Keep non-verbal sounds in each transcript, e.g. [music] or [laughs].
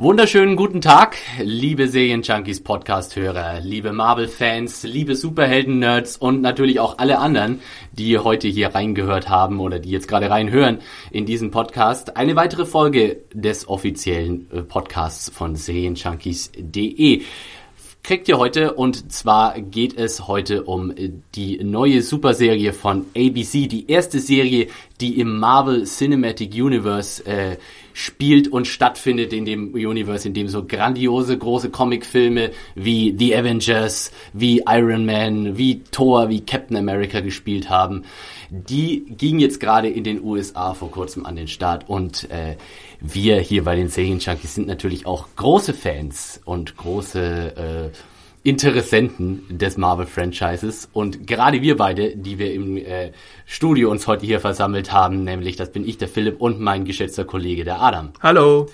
Wunderschönen guten Tag, liebe Serien-Junkies Podcast-Hörer, liebe Marvel-Fans, liebe Superhelden-Nerds und natürlich auch alle anderen, die heute hier reingehört haben oder die jetzt gerade reinhören in diesen Podcast. Eine weitere Folge des offiziellen äh, Podcasts von Serienjunkies.de kriegt ihr heute und zwar geht es heute um die neue Superserie von ABC, die erste Serie, die im Marvel Cinematic Universe äh, spielt und stattfindet in dem Universe, in dem so grandiose große Comicfilme wie The Avengers, wie Iron Man, wie Thor, wie Captain America gespielt haben. Die ging jetzt gerade in den USA vor kurzem an den Start und äh, wir hier bei den Serienjunkies sind natürlich auch große Fans und große äh, Interessenten des Marvel-Franchises. Und gerade wir beide, die wir im äh, Studio uns heute hier versammelt haben, nämlich das bin ich, der Philipp und mein geschätzter Kollege, der Adam. Hallo.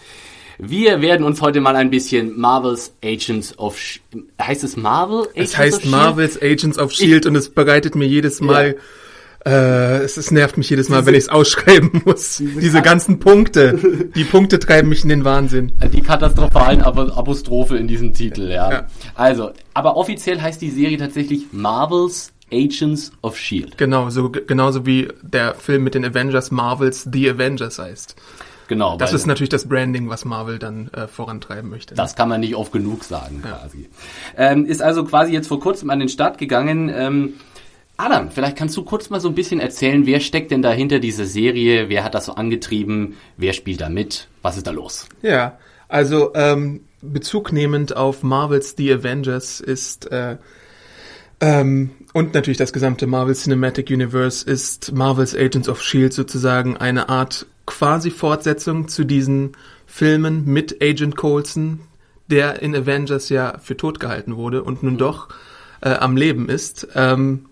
Wir werden uns heute mal ein bisschen Marvel's Agents of Sh heißt es Marvel? Agents es heißt Marvel's Agents of Shield ich und es bereitet mir jedes Mal ja äh, es, es nervt mich jedes Mal, diese, wenn ich es ausschreiben [laughs] muss. Diese, diese ganzen Punkte. Die Punkte treiben mich in den Wahnsinn. Die katastrophalen Apostrophe in diesem Titel, ja. ja. Also, aber offiziell heißt die Serie tatsächlich Marvel's Agents of Shield. Genau, so genauso wie der Film mit den Avengers Marvels The Avengers heißt. Genau. Das ist natürlich das Branding, was Marvel dann äh, vorantreiben möchte. Das kann man nicht oft genug sagen, ja. quasi. Ähm, ist also quasi jetzt vor kurzem an den Start gegangen. Ähm, Adam, vielleicht kannst du kurz mal so ein bisschen erzählen, wer steckt denn dahinter dieser Serie? Wer hat das so angetrieben? Wer spielt da mit? Was ist da los? Ja, also ähm, Bezug nehmend auf Marvels The Avengers ist äh, ähm, und natürlich das gesamte Marvel Cinematic Universe ist Marvels Agents of Shield sozusagen eine Art quasi Fortsetzung zu diesen Filmen mit Agent Coulson, der in Avengers ja für tot gehalten wurde und nun doch äh, am Leben ist. Ähm,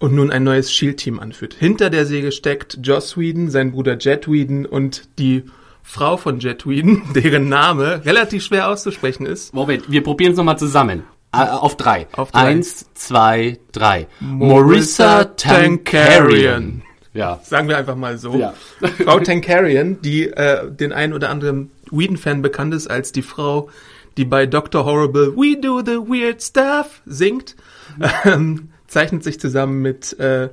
und nun ein neues Shield-Team anführt. Hinter der Säge steckt Joss Whedon, sein Bruder Jet Whedon und die Frau von Jet Whedon, [laughs] deren Name relativ schwer auszusprechen ist. Moment, wir probieren es nochmal zusammen. Äh, auf drei. Auf drei. Eins, zwei, drei. Marissa Tankarian. Ja. Sagen wir einfach mal so. Ja. [laughs] Frau Tankarian, die äh, den einen oder anderen Whedon-Fan bekannt ist als die Frau, die bei Dr. Horrible We Do the Weird Stuff singt. Mhm [laughs] zeichnet sich zusammen mit äh,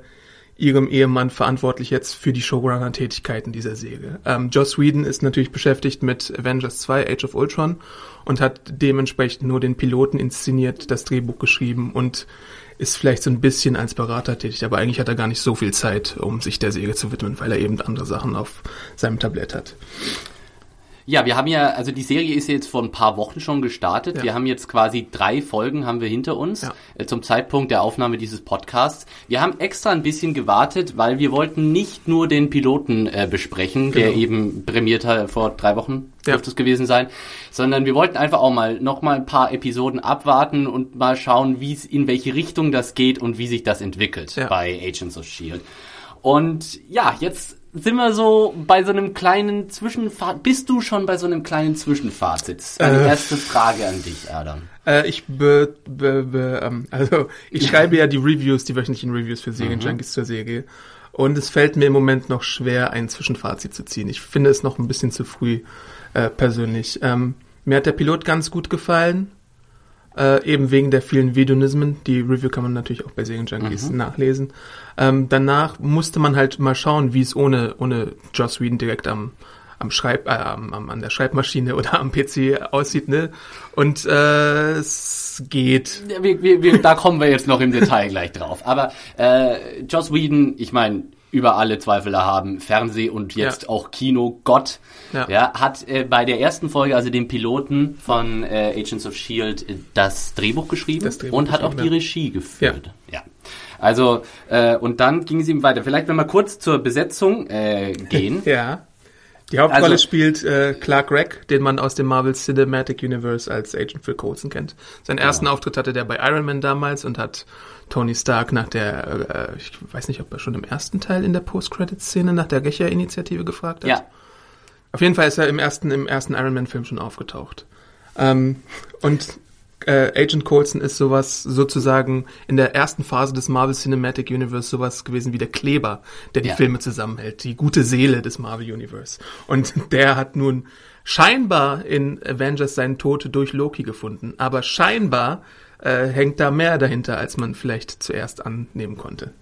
ihrem Ehemann verantwortlich jetzt für die Showrunner-Tätigkeiten dieser Serie. Ähm, Joss Whedon ist natürlich beschäftigt mit Avengers 2, Age of Ultron und hat dementsprechend nur den Piloten inszeniert, das Drehbuch geschrieben und ist vielleicht so ein bisschen als Berater tätig, aber eigentlich hat er gar nicht so viel Zeit, um sich der Serie zu widmen, weil er eben andere Sachen auf seinem Tablett hat. Ja, wir haben ja, also die Serie ist jetzt vor ein paar Wochen schon gestartet. Ja. Wir haben jetzt quasi drei Folgen haben wir hinter uns ja. äh, zum Zeitpunkt der Aufnahme dieses Podcasts. Wir haben extra ein bisschen gewartet, weil wir wollten nicht nur den Piloten äh, besprechen, genau. der eben prämiert hat vor drei Wochen ja. dürfte es gewesen sein, sondern wir wollten einfach auch mal noch mal ein paar Episoden abwarten und mal schauen, wie es in welche Richtung das geht und wie sich das entwickelt bei Agents of Shield. Und ja, jetzt sind wir so bei so einem kleinen Zwischenfazit. Bist du schon bei so einem kleinen Zwischenfazit? Meine äh, erste Frage an dich, Adam. Äh, ich be, be, be, ähm, also ich [laughs] schreibe ja die Reviews, die wöchentlichen Reviews für Serienjunkies mhm. zur Serie. Und es fällt mir im Moment noch schwer, ein Zwischenfazit zu ziehen. Ich finde es noch ein bisschen zu früh äh, persönlich. Ähm, mir hat der Pilot ganz gut gefallen. Äh, eben wegen der vielen Vedonismen. Die Review kann man natürlich auch bei Serienjunkies mhm. nachlesen. Ähm, danach musste man halt mal schauen, wie es ohne, ohne Joss Whedon direkt am, am Schreib, äh, am, am, an der Schreibmaschine oder am PC aussieht, ne? Und äh, es geht. Ja, wir, wir, wir, da kommen wir jetzt noch im Detail gleich drauf. Aber äh, Joss Whedon, ich meine, über alle Zweifel haben, Fernseh und jetzt ja. auch Kino, Gott, ja. ja hat äh, bei der ersten Folge, also dem Piloten von äh, Agents of Shield, das Drehbuch geschrieben das Drehbuch und hat auch die Regie geführt. Ja. Also, äh, und dann ging es ihm weiter. Vielleicht, wenn wir kurz zur Besetzung äh, gehen. [laughs] ja. Die Hauptrolle also, spielt äh, Clark Gregg, den man aus dem Marvel Cinematic Universe als Agent Phil Coulson kennt. Seinen ersten genau. Auftritt hatte der bei Iron Man damals und hat Tony Stark nach der, äh, ich weiß nicht, ob er schon im ersten Teil in der Post-Credit-Szene nach der Gecher-Initiative gefragt hat. Ja. Auf jeden Fall ist er im ersten, im ersten Iron Man-Film schon aufgetaucht. Ähm, und äh, Agent Coulson ist sowas sozusagen in der ersten Phase des Marvel Cinematic Universe sowas gewesen wie der Kleber, der die ja. Filme zusammenhält, die gute Seele des Marvel Universe. Und [laughs] der hat nun scheinbar in Avengers seinen Tod durch Loki gefunden, aber scheinbar äh, hängt da mehr dahinter, als man vielleicht zuerst annehmen konnte.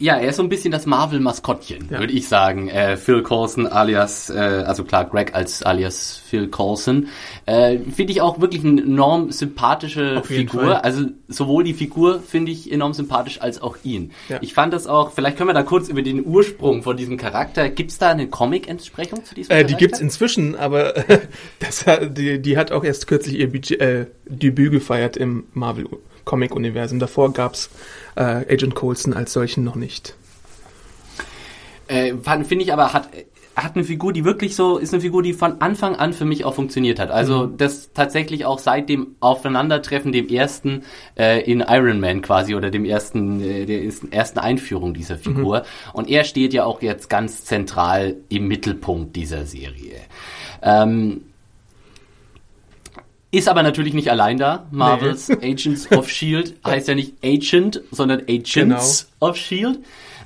Ja, er ist so ein bisschen das Marvel-Maskottchen, ja. würde ich sagen. Äh, Phil Coulson alias, äh, also klar, Greg als alias Phil Coulson. Äh, finde ich auch wirklich eine enorm sympathische Figur. Also sowohl die Figur finde ich enorm sympathisch als auch ihn. Ja. Ich fand das auch, vielleicht können wir da kurz über den Ursprung von diesem Charakter. Gibt es da eine Comic-Entsprechung zu diesem äh, Charakter? Die gibt's inzwischen, aber [laughs] das, die, die hat auch erst kürzlich ihr Budget, äh, Debüt gefeiert im Marvel Comic-Universum. Davor gab's äh, Agent Coulson als solchen noch nicht. Äh, Finde ich aber, hat, hat eine Figur, die wirklich so, ist eine Figur, die von Anfang an für mich auch funktioniert hat. Also mhm. das tatsächlich auch seit dem Aufeinandertreffen, dem ersten äh, in Iron Man quasi oder dem ersten, äh, der ersten Einführung dieser Figur. Mhm. Und er steht ja auch jetzt ganz zentral im Mittelpunkt dieser Serie. Ähm, ist aber natürlich nicht allein da. Marvels nee. Agents of Shield [laughs] heißt ja nicht Agent, sondern Agents genau. of Shield.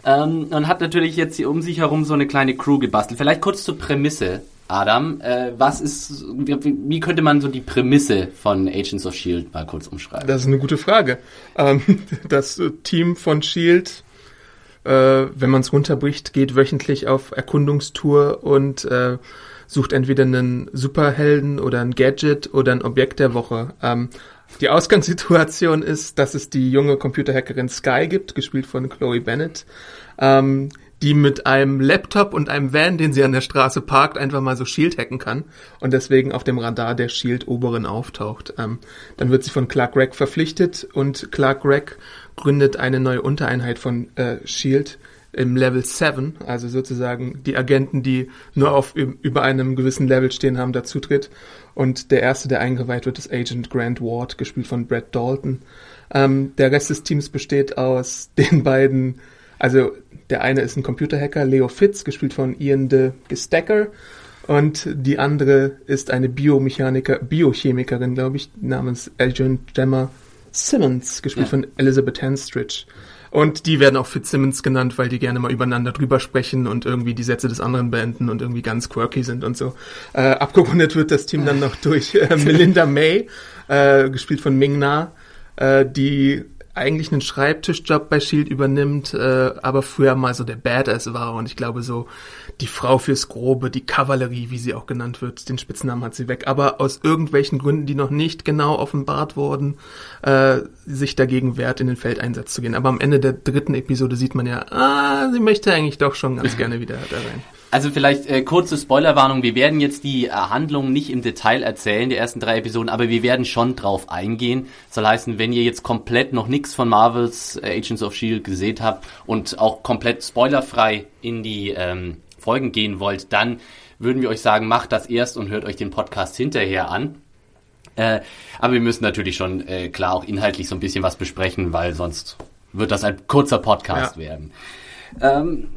Ähm, und hat natürlich jetzt hier um sich herum so eine kleine Crew gebastelt. Vielleicht kurz zur Prämisse, Adam. Äh, was ist, wie, könnte man so die Prämisse von Agents of Shield mal kurz umschreiben? Das ist eine gute Frage. Ähm, [laughs] das Team von Shield, äh, wenn man es runterbricht, geht wöchentlich auf Erkundungstour und äh, sucht entweder einen Superhelden oder ein Gadget oder ein Objekt der Woche. Ähm, die Ausgangssituation [laughs] ist, dass es die junge Computerhackerin Sky gibt, gespielt von Chloe Bennett, ähm, die mit einem Laptop und einem Van, den sie an der Straße parkt, einfach mal so Shield hacken kann und deswegen auf dem Radar der Shield-Oberen auftaucht. Ähm, dann wird sie von Clark Gregg verpflichtet und Clark Gregg gründet eine neue Untereinheit von äh, Shield, im Level 7, also sozusagen die Agenten, die nur auf über einem gewissen Level stehen haben, dazu tritt. Und der erste, der eingeweiht wird, ist Agent Grant Ward, gespielt von Brad Dalton. Ähm, der Rest des Teams besteht aus [laughs] den beiden, also der eine ist ein Computerhacker, Leo Fitz, gespielt von Ian de Gestacker. Und die andere ist eine Biomechaniker, Biochemikerin, glaube ich, namens Agent Gemma Simmons, gespielt ja. von Elizabeth Henstridge. Und die werden auch Fitzsimmons genannt, weil die gerne mal übereinander drüber sprechen und irgendwie die Sätze des anderen beenden und irgendwie ganz quirky sind und so. Äh, abgerundet wird das Team dann noch [laughs] durch äh, Melinda May, äh, gespielt von Ming Na, äh, die eigentlich einen Schreibtischjob bei Shield übernimmt, äh, aber früher mal so der Badass war und ich glaube so die Frau fürs Grobe, die Kavallerie, wie sie auch genannt wird, den Spitznamen hat sie weg, aber aus irgendwelchen Gründen, die noch nicht genau offenbart wurden, äh, sich dagegen wehrt, in den Feldeinsatz zu gehen. Aber am Ende der dritten Episode sieht man ja, ah, sie möchte eigentlich doch schon ganz [laughs] gerne wieder da rein. Also vielleicht äh, kurze Spoilerwarnung, wir werden jetzt die äh, Handlung nicht im Detail erzählen, die ersten drei Episoden, aber wir werden schon drauf eingehen. soll heißen, wenn ihr jetzt komplett noch nichts von Marvels äh, Agents of Shield gesehen habt und auch komplett spoilerfrei in die ähm, Folgen gehen wollt, dann würden wir euch sagen, macht das erst und hört euch den Podcast hinterher an. Äh, aber wir müssen natürlich schon äh, klar auch inhaltlich so ein bisschen was besprechen, weil sonst wird das ein kurzer Podcast ja. werden. Ähm,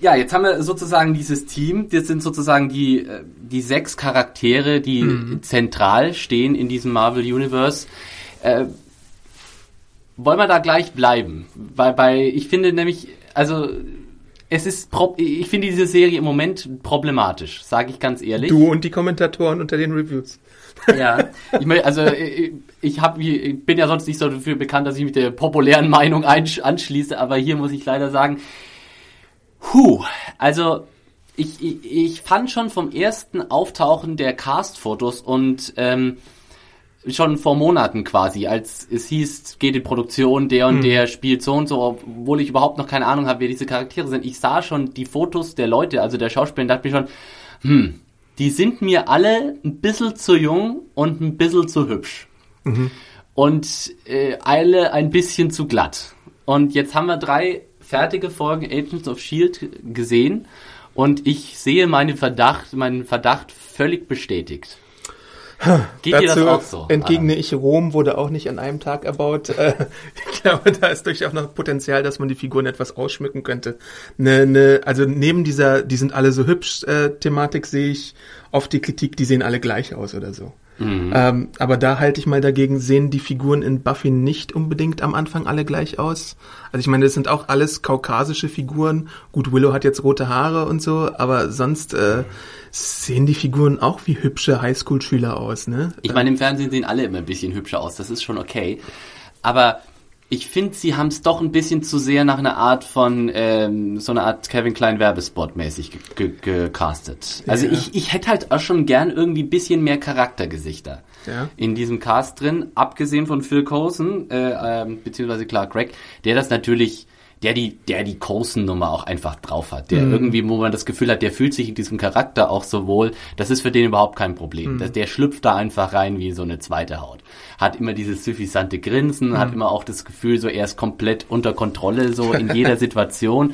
ja, jetzt haben wir sozusagen dieses Team. Das sind sozusagen die, äh, die sechs Charaktere, die mhm. zentral stehen in diesem Marvel Universe. Äh, wollen wir da gleich bleiben? Weil, weil ich finde nämlich, also es ist, ich finde diese Serie im Moment problematisch, sage ich ganz ehrlich. Du und die Kommentatoren unter den Reviews. [laughs] Ja, ich mein, also ich, ich, hab, ich bin ja sonst nicht so dafür bekannt, dass ich mit der populären Meinung anschließe, aber hier muss ich leider sagen, Puh, also ich, ich, ich fand schon vom ersten Auftauchen der Cast-Fotos und ähm, schon vor Monaten quasi, als es hieß, geht in Produktion, der und hm. der spielt so und so, obwohl ich überhaupt noch keine Ahnung habe, wer diese Charaktere sind. Ich sah schon die Fotos der Leute, also der Schauspieler, und dachte mir schon, hm, die sind mir alle ein bisschen zu jung und ein bisschen zu hübsch. Mhm. Und äh, alle ein bisschen zu glatt. Und jetzt haben wir drei fertige Folgen Agents of Shield gesehen und ich sehe meinen Verdacht, meinen Verdacht völlig bestätigt. Geht Dazu dir das auch so? Entgegne ich, Rom wurde auch nicht an einem Tag erbaut. Äh, [laughs] ich glaube, da ist durchaus noch Potenzial, dass man die Figuren etwas ausschmücken könnte. Ne, ne, also neben dieser, die sind alle so hübsch äh, Thematik sehe ich oft die Kritik, die sehen alle gleich aus oder so. Mhm. Ähm, aber da halte ich mal dagegen, sehen die Figuren in Buffy nicht unbedingt am Anfang alle gleich aus. Also ich meine, das sind auch alles kaukasische Figuren. Gut, Willow hat jetzt rote Haare und so, aber sonst äh, sehen die Figuren auch wie hübsche Highschool-Schüler aus, ne? Ich meine, im Fernsehen sehen alle immer ein bisschen hübscher aus, das ist schon okay. Aber ich finde, sie haben es doch ein bisschen zu sehr nach einer Art von, ähm, so einer Art Kevin Klein Werbespot mäßig gecastet. Also ja. ich, ich hätte halt auch schon gern irgendwie ein bisschen mehr Charaktergesichter ja. in diesem Cast drin, abgesehen von Phil Coulson, äh, äh, beziehungsweise Clark Gregg, der das natürlich der die, der die Coulson-Nummer auch einfach drauf hat. Der mhm. irgendwie, wo man das Gefühl hat, der fühlt sich in diesem Charakter auch so wohl, das ist für den überhaupt kein Problem. Mhm. Der, der schlüpft da einfach rein wie so eine zweite Haut. Hat immer dieses suffisante Grinsen, mhm. hat immer auch das Gefühl, so er ist komplett unter Kontrolle, so in jeder [laughs] Situation.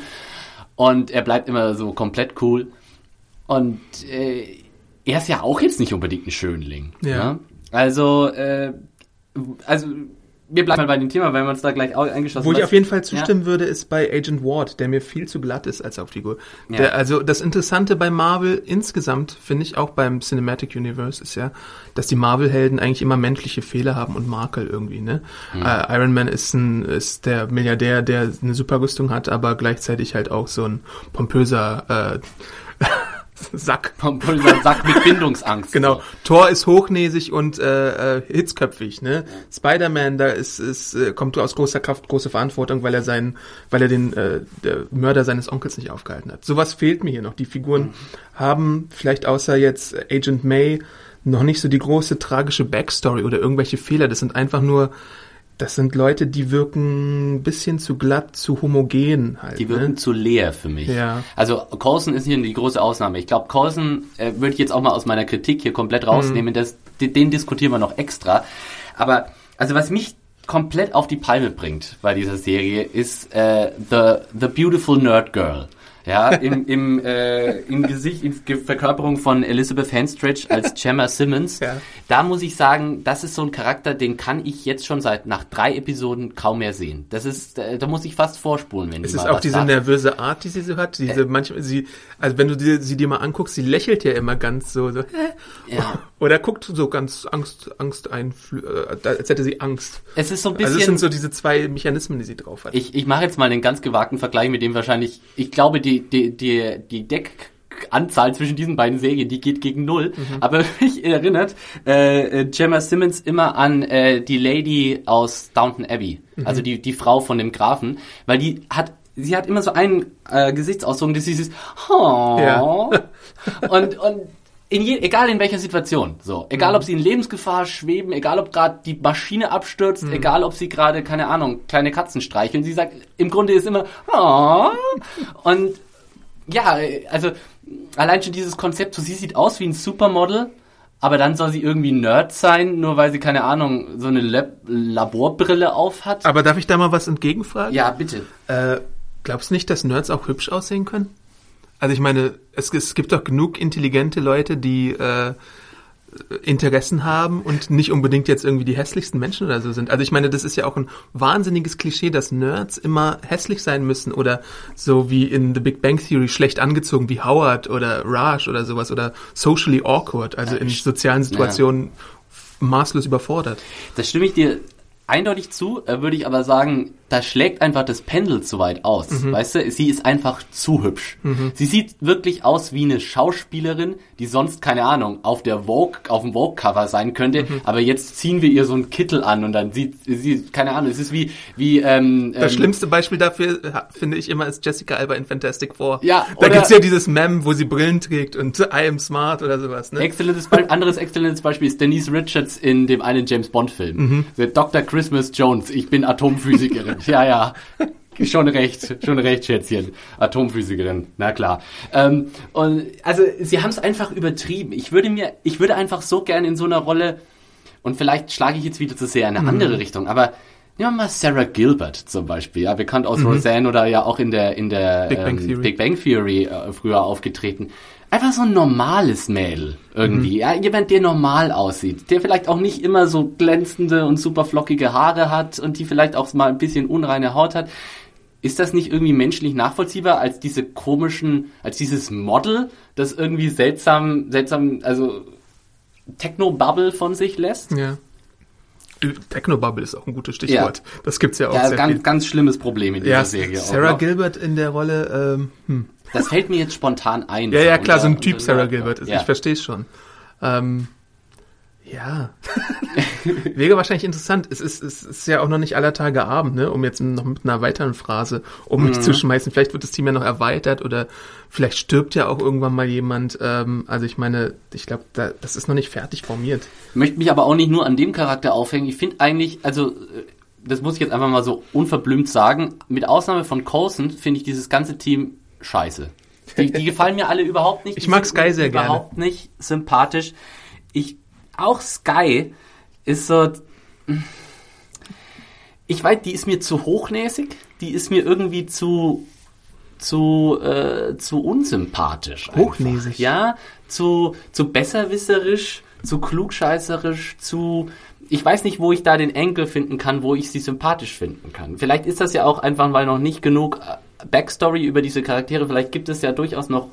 Und er bleibt immer so komplett cool. Und äh, er ist ja auch jetzt nicht unbedingt ein Schönling. Ja. ja? Also, äh, also wir bleiben mal bei dem Thema, weil wir uns da gleich eingeschossen Wo ich auf jeden Fall zustimmen ja. würde, ist bei Agent Ward, der mir viel zu glatt ist als Hauptfigur. Ja. Der, also das Interessante bei Marvel insgesamt, finde ich auch beim Cinematic Universe, ist ja, dass die Marvel-Helden eigentlich immer menschliche Fehler haben und Makel irgendwie. Ne? Mhm. Äh, Iron Man ist, ein, ist der Milliardär, der eine Superrüstung hat, aber gleichzeitig halt auch so ein pompöser äh, [laughs] Sack. Pompöser Sack mit Bindungsangst. genau. Thor ist hochnäsig und äh, äh, hitzköpfig, ne? Ja. Spider-Man, da ist, ist, äh, kommt aus großer Kraft große Verantwortung, weil er seinen, weil er den äh, der Mörder seines Onkels nicht aufgehalten hat. Sowas fehlt mir hier noch. Die Figuren mhm. haben vielleicht außer jetzt Agent May noch nicht so die große tragische Backstory oder irgendwelche Fehler. Das sind einfach nur das sind Leute, die wirken ein bisschen zu glatt, zu homogen halt. Die wirken ne? zu leer für mich. Ja. Also Coulson ist hier die große Ausnahme. Ich glaube, Coulson äh, würde ich jetzt auch mal aus meiner Kritik hier komplett rausnehmen. Mhm. Das, den, den diskutieren wir noch extra. Aber also was mich komplett auf die Palme bringt bei dieser Serie ist äh, The, The Beautiful Nerd Girl. Ja, im, im, äh, im Gesicht, in Verkörperung von Elizabeth Henstridge als [laughs] Gemma Simmons. Ja. Da muss ich sagen, das ist so ein Charakter, den kann ich jetzt schon seit nach drei Episoden kaum mehr sehen. Das ist, äh, da muss ich fast vorspulen, wenn es die ist auch diese sagt. nervöse Art, die sie so hat. Diese äh, manchmal, sie, also wenn du die, sie dir mal anguckst, sie lächelt ja immer ganz so, so hä? Ja. [laughs] Oder guckt so ganz Angst, Angst ein, äh, als hätte sie Angst. Es ist so ein bisschen. Also es sind so diese zwei Mechanismen, die sie drauf hat. Ich, ich mache jetzt mal einen ganz gewagten Vergleich mit dem wahrscheinlich. Ich glaube, die die, die, die Deckanzahl zwischen diesen beiden Serien, die geht gegen null. Mhm. Aber [laughs] mich erinnert äh, Gemma Simmons immer an äh, die Lady aus Downton Abbey, mhm. also die, die Frau von dem Grafen, weil die hat sie hat immer so einen äh, Gesichtsausdruck, das ist oh. Ja. [laughs] und und in je, egal in welcher Situation, so, egal mhm. ob sie in Lebensgefahr schweben, egal ob gerade die Maschine abstürzt, mhm. egal ob sie gerade keine Ahnung kleine Katzen streicheln, sie sagt im Grunde ist immer oh. und ja, also allein schon dieses Konzept, so sie sieht aus wie ein Supermodel, aber dann soll sie irgendwie Nerd sein, nur weil sie, keine Ahnung, so eine Lab Laborbrille auf hat. Aber darf ich da mal was entgegenfragen? Ja, bitte. Äh, glaubst du nicht, dass Nerds auch hübsch aussehen können? Also ich meine, es, es gibt doch genug intelligente Leute, die äh, Interessen haben und nicht unbedingt jetzt irgendwie die hässlichsten Menschen oder so sind. Also ich meine, das ist ja auch ein wahnsinniges Klischee, dass Nerds immer hässlich sein müssen oder so wie in The Big Bang Theory schlecht angezogen wie Howard oder Raj oder sowas oder socially awkward, also in sozialen Situationen ja. maßlos überfordert. Das stimme ich dir eindeutig zu, äh, würde ich aber sagen, da schlägt einfach das Pendel zu weit aus. Mhm. Weißt du, sie ist einfach zu hübsch. Mhm. Sie sieht wirklich aus wie eine Schauspielerin, die sonst, keine Ahnung, auf der Vogue, auf dem Vogue-Cover sein könnte, mhm. aber jetzt ziehen wir ihr so einen Kittel an und dann sieht sie, keine Ahnung, es ist wie, wie, ähm, Das ähm, schlimmste Beispiel dafür, finde ich immer, ist Jessica Alba in Fantastic Four. Ja, Da gibt's ja dieses Mem, wo sie Brillen trägt und I am smart oder sowas, ne? Exzellentes Beispiel, anderes exzellentes Beispiel ist Denise Richards in dem einen James Bond Film. Mhm. Dr. Christmas Jones, ich bin Atomphysikerin. [laughs] ja, ja. Schon recht, schon recht, Schätzchen. Atomphysikerin, na klar. Ähm, und also sie haben es einfach übertrieben. Ich würde mir, ich würde einfach so gerne in so einer Rolle, und vielleicht schlage ich jetzt wieder zu sehr in eine mhm. andere Richtung, aber Nehmen wir mal Sarah Gilbert zum Beispiel, ja, bekannt aus mhm. Roseanne oder ja auch in der, in der Big Bang ähm, Theory, Big Bang Theory äh, früher aufgetreten. Einfach so ein normales Mädel irgendwie, mhm. ja, jemand, der normal aussieht, der vielleicht auch nicht immer so glänzende und super flockige Haare hat und die vielleicht auch mal ein bisschen unreine Haut hat. Ist das nicht irgendwie menschlich nachvollziehbar als diese komischen, als dieses Model, das irgendwie seltsam, seltsam, also Techno-Bubble von sich lässt? Ja. Technobubble ist auch ein gutes Stichwort. Ja. Das gibt's ja auch. Ja, sehr ganz, viel. ganz schlimmes Problem in dieser ja, Serie. Sarah Gilbert in der Rolle. Ähm, hm. Das fällt mir jetzt spontan ein. Ja, ja, klar, so ein Typ Sarah Gilbert ist. Ja. Ich verstehe es schon. Ähm, ja. [laughs] Wäre wahrscheinlich interessant. Es ist, es ist ja auch noch nicht aller Tage Abend, ne? um jetzt noch mit einer weiteren Phrase um mich mhm. zu schmeißen. Vielleicht wird das Team ja noch erweitert oder vielleicht stirbt ja auch irgendwann mal jemand. Ähm, also ich meine, ich glaube, da, das ist noch nicht fertig formiert. Ich möchte mich aber auch nicht nur an dem Charakter aufhängen. Ich finde eigentlich, also das muss ich jetzt einfach mal so unverblümt sagen, mit Ausnahme von Coulson finde ich dieses ganze Team scheiße. Die, die gefallen mir alle überhaupt nicht. Ich mag Sky sehr gerne. Überhaupt nicht sympathisch. Ich auch Sky ist so. Ich weiß, die ist mir zu hochnäsig, die ist mir irgendwie zu zu äh, zu unsympathisch. Hochnäsig. Ja, zu zu besserwisserisch, zu klugscheißerisch, zu ich weiß nicht, wo ich da den Enkel finden kann, wo ich sie sympathisch finden kann. Vielleicht ist das ja auch einfach, weil noch nicht genug äh, Backstory über diese Charaktere. Vielleicht gibt es ja durchaus noch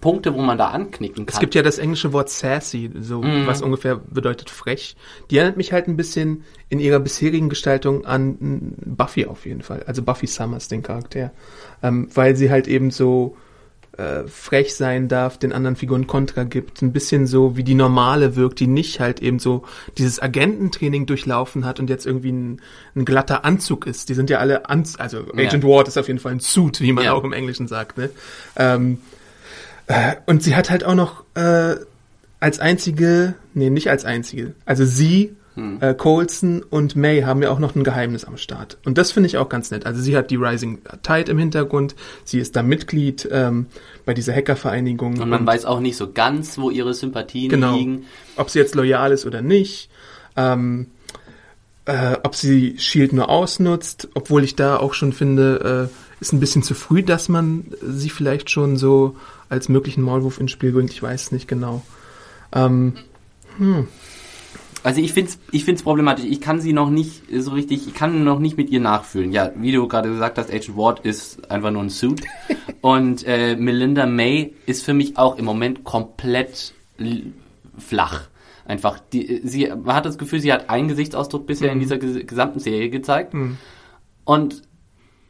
Punkte, wo man da anknicken kann. Es gibt ja das englische Wort sassy, so mm. was ungefähr bedeutet frech. Die erinnert mich halt ein bisschen in ihrer bisherigen Gestaltung an Buffy auf jeden Fall. Also Buffy Summers, den Charakter. Ähm, weil sie halt eben so äh, frech sein darf, den anderen Figuren Kontra gibt, ein bisschen so wie die normale wirkt, die nicht halt eben so dieses Agententraining durchlaufen hat und jetzt irgendwie ein, ein glatter Anzug ist. Die sind ja alle, Anz also Agent ja. Ward ist auf jeden Fall ein Suit, wie man ja. auch im Englischen sagt. Ne? Ähm, äh, und sie hat halt auch noch äh, als einzige, nee, nicht als einzige, also sie hm. Äh, Colson und May haben ja auch noch ein Geheimnis am Start. Und das finde ich auch ganz nett. Also sie hat die Rising Tide im Hintergrund, sie ist da Mitglied ähm, bei dieser Hackervereinigung. Und man und, weiß auch nicht so ganz, wo ihre Sympathien genau, liegen. Ob sie jetzt loyal ist oder nicht. Ähm, äh, ob sie Shield nur ausnutzt, obwohl ich da auch schon finde, äh, ist ein bisschen zu früh, dass man sie vielleicht schon so als möglichen Maulwurf ins Spiel bringt. Ich weiß es nicht genau. Ähm, hm. Also ich finde es ich find's problematisch. Ich kann sie noch nicht so richtig, ich kann noch nicht mit ihr nachfühlen. Ja, wie du gerade gesagt hast, Agent Ward ist einfach nur ein Suit. [laughs] Und äh, Melinda May ist für mich auch im Moment komplett flach. Einfach, die, sie, man hat das Gefühl, sie hat einen Gesichtsausdruck bisher mhm. in dieser gesamten Serie gezeigt. Mhm. Und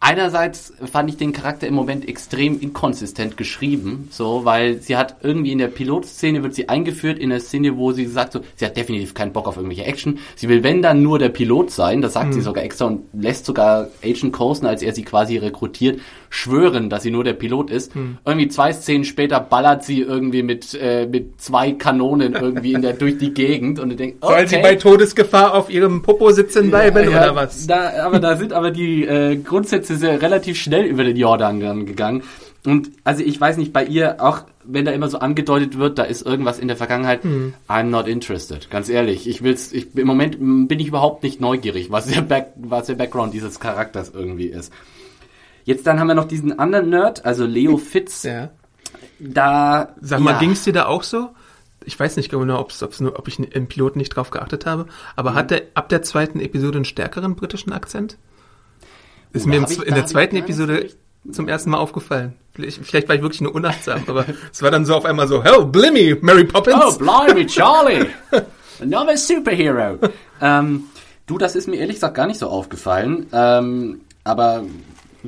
einerseits fand ich den Charakter im Moment extrem inkonsistent geschrieben, so, weil sie hat irgendwie in der Pilotszene wird sie eingeführt in der Szene, wo sie sagt so, sie hat definitiv keinen Bock auf irgendwelche Action. Sie will wenn dann nur der Pilot sein, das sagt mhm. sie sogar extra und lässt sogar Agent Coulson, als er sie quasi rekrutiert, schwören, dass sie nur der Pilot ist. Mhm. Irgendwie zwei Szenen später ballert sie irgendwie mit äh, mit zwei Kanonen irgendwie in der durch die Gegend und du denkst, [laughs] okay. Soll sie bei Todesgefahr auf ihrem Popo sitzen bleiben ja, oder was? Da, aber da sind aber die äh, Grundsätze sehr relativ schnell über den Jordan gegangen. Und also ich weiß nicht, bei ihr auch, wenn da immer so angedeutet wird, da ist irgendwas in der Vergangenheit, mhm. I'm not interested. Ganz ehrlich, ich will's, ich, im Moment bin ich überhaupt nicht neugierig, was der, Back, was der Background dieses Charakters irgendwie ist. Jetzt dann haben wir noch diesen anderen Nerd, also Leo Fitz. Ja. Da. Sag mal, ja. ging's dir da auch so? Ich weiß nicht genau, ob's, ob's nur, ob ich im Piloten nicht drauf geachtet habe, aber mhm. hat der ab der zweiten Episode einen stärkeren britischen Akzent? Ist Oder mir in, in der zweiten Episode zum ersten Mal aufgefallen. Vielleicht, vielleicht war ich wirklich nur unachtsam, aber [laughs] es war dann so auf einmal so, oh, blimmy, Mary Poppins. Oh, blimey, [laughs] Charlie. Another superhero. ähm, du, das ist mir ehrlich gesagt gar nicht so aufgefallen. Ähm, aber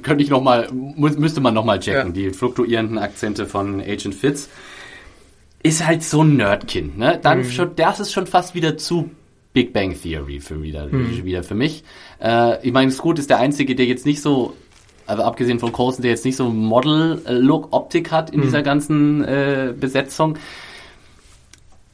könnte ich noch mal, müsste man noch mal checken, ja. die fluktuierenden Akzente von Agent Fitz. Ist halt so ein Nerdkind, ne? Dann mhm. schon, das ist schon fast wieder zu Big Bang Theory für wieder, mhm. wieder für mich. Äh, ich meine, Scoot ist der einzige, der jetzt nicht so, also abgesehen von Coulson, der jetzt nicht so Model-Look-Optik hat in mhm. dieser ganzen äh, Besetzung.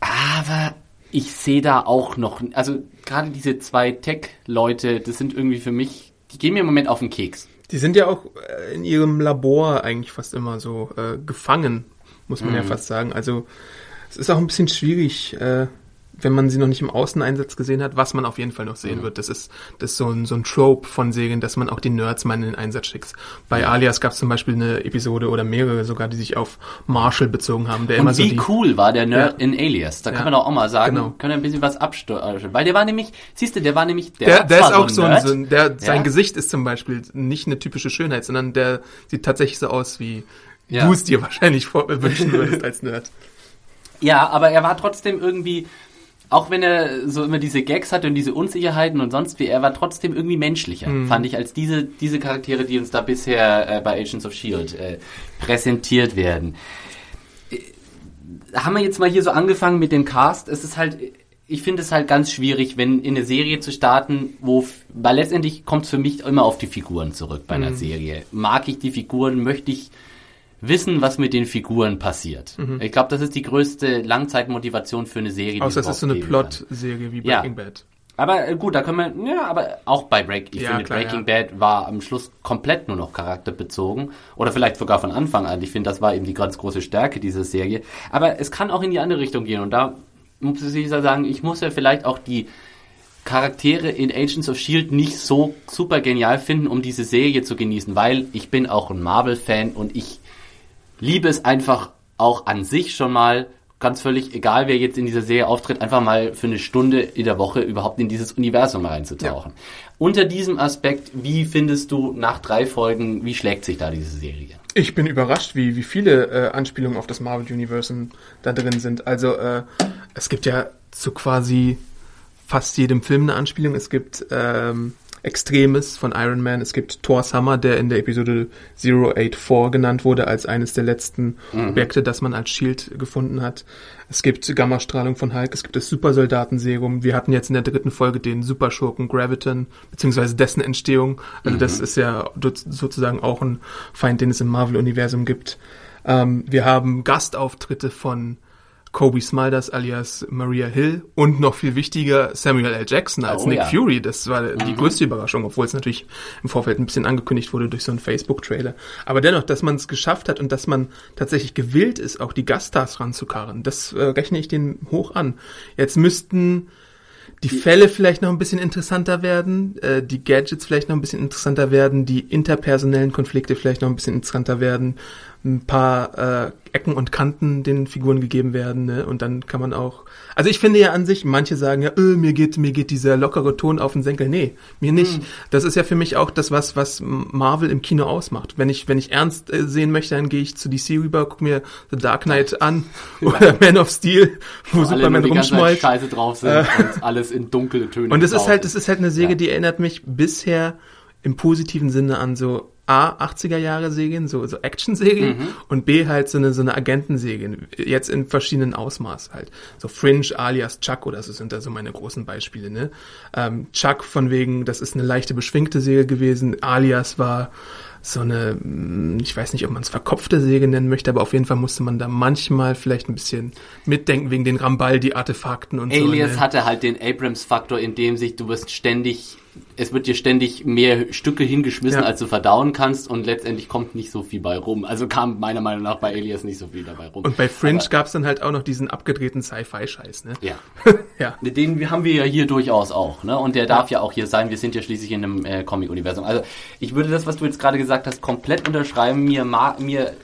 Aber ich sehe da auch noch, also gerade diese zwei Tech-Leute, das sind irgendwie für mich, die gehen mir im Moment auf den Keks. Die sind ja auch äh, in ihrem Labor eigentlich fast immer so äh, gefangen, muss man mhm. ja fast sagen. Also es ist auch ein bisschen schwierig, äh, wenn man sie noch nicht im Außeneinsatz gesehen hat, was man auf jeden Fall noch sehen mhm. wird. Das ist, das ist so ein, so ein Trope von Serien, dass man auch die Nerds mal in den Einsatz schickt. Bei ja. Alias gab es zum Beispiel eine Episode oder mehrere sogar, die sich auf Marshall bezogen haben. Der Und immer wie so die, cool war der Nerd ja. in Alias? Da kann man auch mal sagen, genau. können wir ein bisschen was absteuern. Weil der war nämlich, siehst du, der war nämlich, der, der, der ist auch so ein, so ein der, sein Gesicht ist zum Beispiel nicht eine typische Schönheit, sondern der sieht tatsächlich so aus, wie du es dir wahrscheinlich wünschen würdest als Nerd. [laughs] Ja, aber er war trotzdem irgendwie, auch wenn er so immer diese Gags hatte und diese Unsicherheiten und sonst wie, er war trotzdem irgendwie menschlicher, mhm. fand ich, als diese, diese Charaktere, die uns da bisher äh, bei Agents of S.H.I.E.L.D. Äh, präsentiert werden. Äh, haben wir jetzt mal hier so angefangen mit dem Cast. Es ist halt, ich finde es halt ganz schwierig, wenn in eine Serie zu starten, wo, weil letztendlich kommt es für mich immer auf die Figuren zurück bei einer mhm. Serie. Mag ich die Figuren, möchte ich wissen, was mit den Figuren passiert. Mhm. Ich glaube, das ist die größte Langzeitmotivation für eine Serie. Außer es ist so eine Plot-Serie wie Breaking ja. Bad. Aber äh, gut, da können wir, ja, aber auch bei Break, ich ja, finde klar, Breaking ja. Bad war am Schluss komplett nur noch charakterbezogen oder vielleicht sogar von Anfang an. Ich finde, das war eben die ganz große Stärke dieser Serie. Aber es kann auch in die andere Richtung gehen und da muss ich sagen, ich muss ja vielleicht auch die Charaktere in Agents of Shield nicht so super genial finden, um diese Serie zu genießen, weil ich bin auch ein Marvel-Fan und ich liebe es einfach auch an sich schon mal, ganz völlig egal, wer jetzt in dieser Serie auftritt, einfach mal für eine Stunde in der Woche überhaupt in dieses Universum reinzutauchen. Ja. Unter diesem Aspekt, wie findest du nach drei Folgen, wie schlägt sich da diese Serie? Ich bin überrascht, wie, wie viele äh, Anspielungen auf das Marvel Universum da drin sind. Also äh, es gibt ja zu quasi fast jedem Film eine Anspielung. Es gibt ähm, Extremes von Iron Man. Es gibt Thor's Hammer, der in der Episode 084 genannt wurde als eines der letzten mhm. Objekte, das man als Shield gefunden hat. Es gibt Gammastrahlung von Hulk, es gibt das Supersoldatenserum. Wir hatten jetzt in der dritten Folge den Superschurken Graviton, beziehungsweise dessen Entstehung. Also mhm. das ist ja sozusagen auch ein Feind, den es im Marvel-Universum gibt. Ähm, wir haben Gastauftritte von Kobe Smulders alias Maria Hill und noch viel wichtiger Samuel L. Jackson als oh, Nick ja. Fury. Das war mhm. die größte Überraschung, obwohl es natürlich im Vorfeld ein bisschen angekündigt wurde durch so einen Facebook-Trailer. Aber dennoch, dass man es geschafft hat und dass man tatsächlich gewillt ist, auch die Gaststars ranzukarren, das äh, rechne ich denen hoch an. Jetzt müssten die Fälle vielleicht noch ein bisschen interessanter werden, äh, die Gadgets vielleicht noch ein bisschen interessanter werden, die interpersonellen Konflikte vielleicht noch ein bisschen interessanter werden ein paar äh, Ecken und Kanten den Figuren gegeben werden, ne? Und dann kann man auch. Also ich finde ja an sich, manche sagen ja, öh, mir geht, mir geht dieser lockere Ton auf den Senkel. Nee, mir nicht. Mhm. Das ist ja für mich auch das, was, was Marvel im Kino ausmacht. Wenn ich, wenn ich ernst äh, sehen möchte, dann gehe ich zu DC rüber, guck mir The Dark Knight an [laughs] oder Man of Steel, wo, wo Superman rumschmeißt. Scheiße drauf sind äh, und alles in dunkle Töne. Und es ist halt, es ist halt eine Säge, ja. die erinnert mich bisher im positiven Sinne an so A, 80er Jahre Serien, so, so Action-Serien mhm. und B, halt so eine, so eine Agentenserien, jetzt in verschiedenen Ausmaß halt. So Fringe alias Chuck oder so sind da so meine großen Beispiele, ne? Ähm, Chuck von wegen, das ist eine leichte beschwingte Serie gewesen, alias war so eine, hm, ich weiß nicht, ob man es verkopfte Säge nennen möchte, aber auf jeden Fall musste man da manchmal vielleicht ein bisschen mitdenken wegen den Rambaldi-Artefakten und Alias so. Alias ne? hatte halt den Abrams-Faktor, in dem sich du wirst ständig es wird dir ständig mehr Stücke hingeschmissen, ja. als du verdauen kannst und letztendlich kommt nicht so viel bei rum. Also kam meiner Meinung nach bei Alias nicht so viel dabei rum. Und bei Fringe gab es dann halt auch noch diesen abgedrehten Sci-Fi-Scheiß, ne? Ja. [laughs] ja. Den haben wir ja hier durchaus auch, ne? Und der darf ja auch hier sein. Wir sind ja schließlich in einem äh, Comic-Universum. Also ich würde das, was du jetzt gerade gesagt hast, komplett unterschreiben. Mir, mir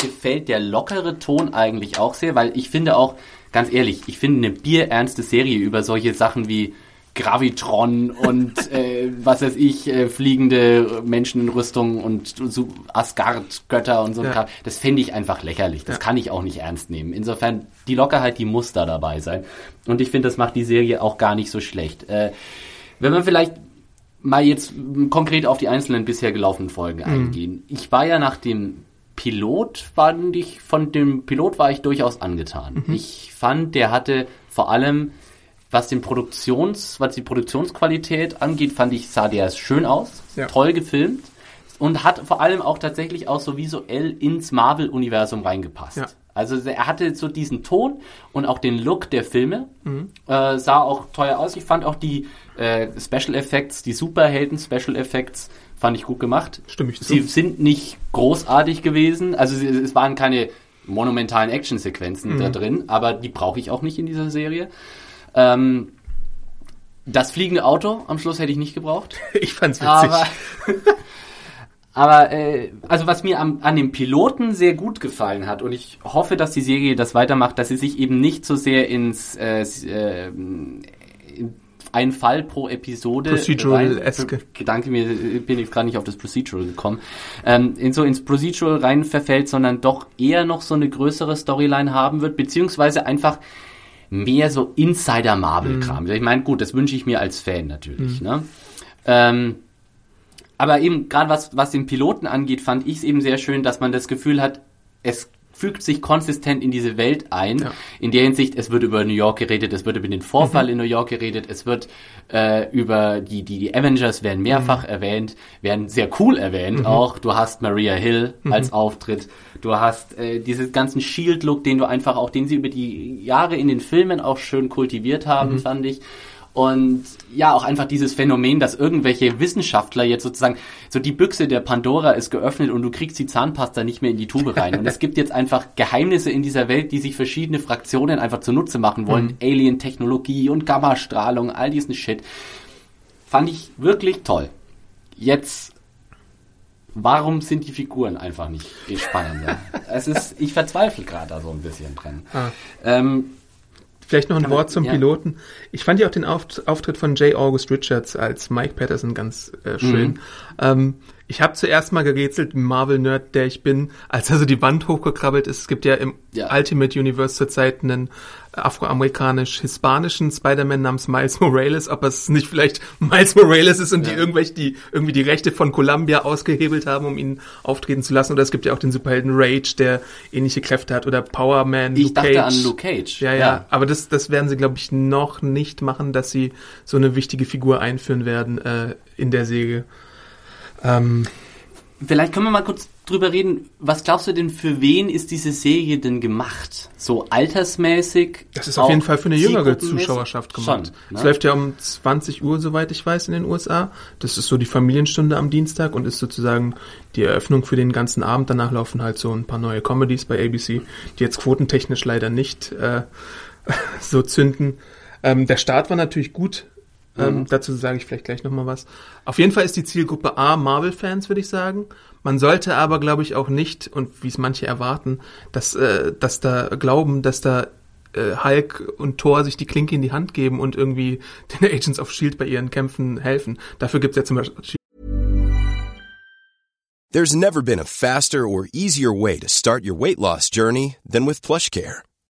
gefällt der lockere Ton eigentlich auch sehr, weil ich finde auch, ganz ehrlich, ich finde eine bierernste Serie über solche Sachen wie Gravitron und [laughs] äh, was weiß ich, äh, fliegende Menschen in Rüstung und so Asgard-Götter und so. Ja. Das finde ich einfach lächerlich. Das ja. kann ich auch nicht ernst nehmen. Insofern, die Lockerheit, die muss da dabei sein. Und ich finde, das macht die Serie auch gar nicht so schlecht. Äh, wenn man vielleicht mal jetzt konkret auf die einzelnen bisher gelaufenen Folgen mhm. eingehen. Ich war ja nach dem Pilot, fand ich, von dem Pilot war ich durchaus angetan. Mhm. Ich fand, der hatte vor allem was den Produktions, was die Produktionsqualität angeht, fand ich, sah der schön aus, ja. toll gefilmt und hat vor allem auch tatsächlich auch so visuell ins Marvel-Universum reingepasst. Ja. Also er hatte so diesen Ton und auch den Look der Filme, mhm. äh, sah auch teuer aus. Ich fand auch die äh, Special Effects, die Superhelden Special Effects, fand ich gut gemacht. Stimme ich zu. Sie sind nicht großartig gewesen, also es waren keine monumentalen Actionsequenzen mhm. da drin, aber die brauche ich auch nicht in dieser Serie. Ähm, das fliegende Auto am Schluss hätte ich nicht gebraucht. [laughs] Ich fand's witzig. Aber, [laughs] aber äh, also was mir am, an dem Piloten sehr gut gefallen hat und ich hoffe, dass die Serie das weitermacht, dass sie sich eben nicht so sehr ins äh, äh, ein Fall pro Episode. Procedural-eske. Gedanke mir, bin ich gerade nicht auf das Procedural gekommen. Ähm, in so ins Procedural rein verfällt, sondern doch eher noch so eine größere Storyline haben wird, beziehungsweise einfach mehr so Insider-Marvel-Kram. Mhm. Ich meine, gut, das wünsche ich mir als Fan natürlich. Mhm. Ne? Ähm, aber eben, gerade was, was den Piloten angeht, fand ich es eben sehr schön, dass man das Gefühl hat, es fügt sich konsistent in diese Welt ein. Ja. In der Hinsicht, es wird über New York geredet, es wird über den Vorfall mhm. in New York geredet, es wird äh, über die, die, die Avengers werden mehrfach mhm. erwähnt, werden sehr cool erwähnt mhm. auch. Du hast Maria Hill mhm. als Auftritt, du hast äh, diesen ganzen Shield-Look, den du einfach auch, den sie über die Jahre in den Filmen auch schön kultiviert haben, mhm. fand ich. Und ja, auch einfach dieses Phänomen, dass irgendwelche Wissenschaftler jetzt sozusagen, so die Büchse der Pandora ist geöffnet und du kriegst die Zahnpasta nicht mehr in die Tube rein. Und es gibt jetzt einfach Geheimnisse in dieser Welt, die sich verschiedene Fraktionen einfach zunutze machen wollen. Mhm. Alien-Technologie und Gammastrahlung, all diesen Shit. Fand ich wirklich toll. Jetzt warum sind die Figuren einfach nicht spannender? [laughs] es ist, ich verzweifle gerade da so ein bisschen dran. Ah. Ähm, Vielleicht noch ein Wort zum ja. Piloten. Ich fand ja auch den Auftritt von J. August Richards als Mike Patterson ganz äh, schön. Mhm. Ähm, ich habe zuerst mal gerätselt, Marvel-Nerd, der ich bin, als er so die Wand hochgekrabbelt ist. Es gibt ja im ja. Ultimate Universe zurzeit einen afroamerikanisch-hispanischen Spider-Man namens Miles Morales, ob es nicht vielleicht Miles Morales ist und ja. die irgendwelche, die irgendwie die Rechte von Columbia ausgehebelt haben, um ihn auftreten zu lassen. Oder es gibt ja auch den Superhelden Rage, der ähnliche Kräfte hat. Oder Power Man, Ich Luke dachte Cage. an Luke Cage. Ja, ja. ja. Aber das, das werden sie, glaube ich, noch nicht machen, dass sie so eine wichtige Figur einführen werden äh, in der Säge. Ähm, Vielleicht können wir mal kurz drüber reden. Was glaubst du denn, für wen ist diese Serie denn gemacht? So altersmäßig? Das ist auf jeden Fall für eine jüngere Zuschauerschaft gemacht. Ne? Es läuft ja um 20 Uhr, soweit ich weiß, in den USA. Das ist so die Familienstunde am Dienstag und ist sozusagen die Eröffnung für den ganzen Abend. Danach laufen halt so ein paar neue Comedies bei ABC, die jetzt quotentechnisch leider nicht äh, [laughs] so zünden. Ähm, der Start war natürlich gut ähm, mhm. dazu sage ich vielleicht gleich nochmal was. Auf jeden Fall ist die Zielgruppe A Marvel-Fans, würde ich sagen. Man sollte aber, glaube ich, auch nicht, und wie es manche erwarten, dass, äh, dass da glauben, dass da äh, Hulk und Thor sich die Klinke in die Hand geben und irgendwie [laughs] den Agents of S.H.I.E.L.D. bei ihren Kämpfen helfen. Dafür gibt es ja zum Beispiel There's never been a faster or easier way to start your weight loss journey than with PlushCare.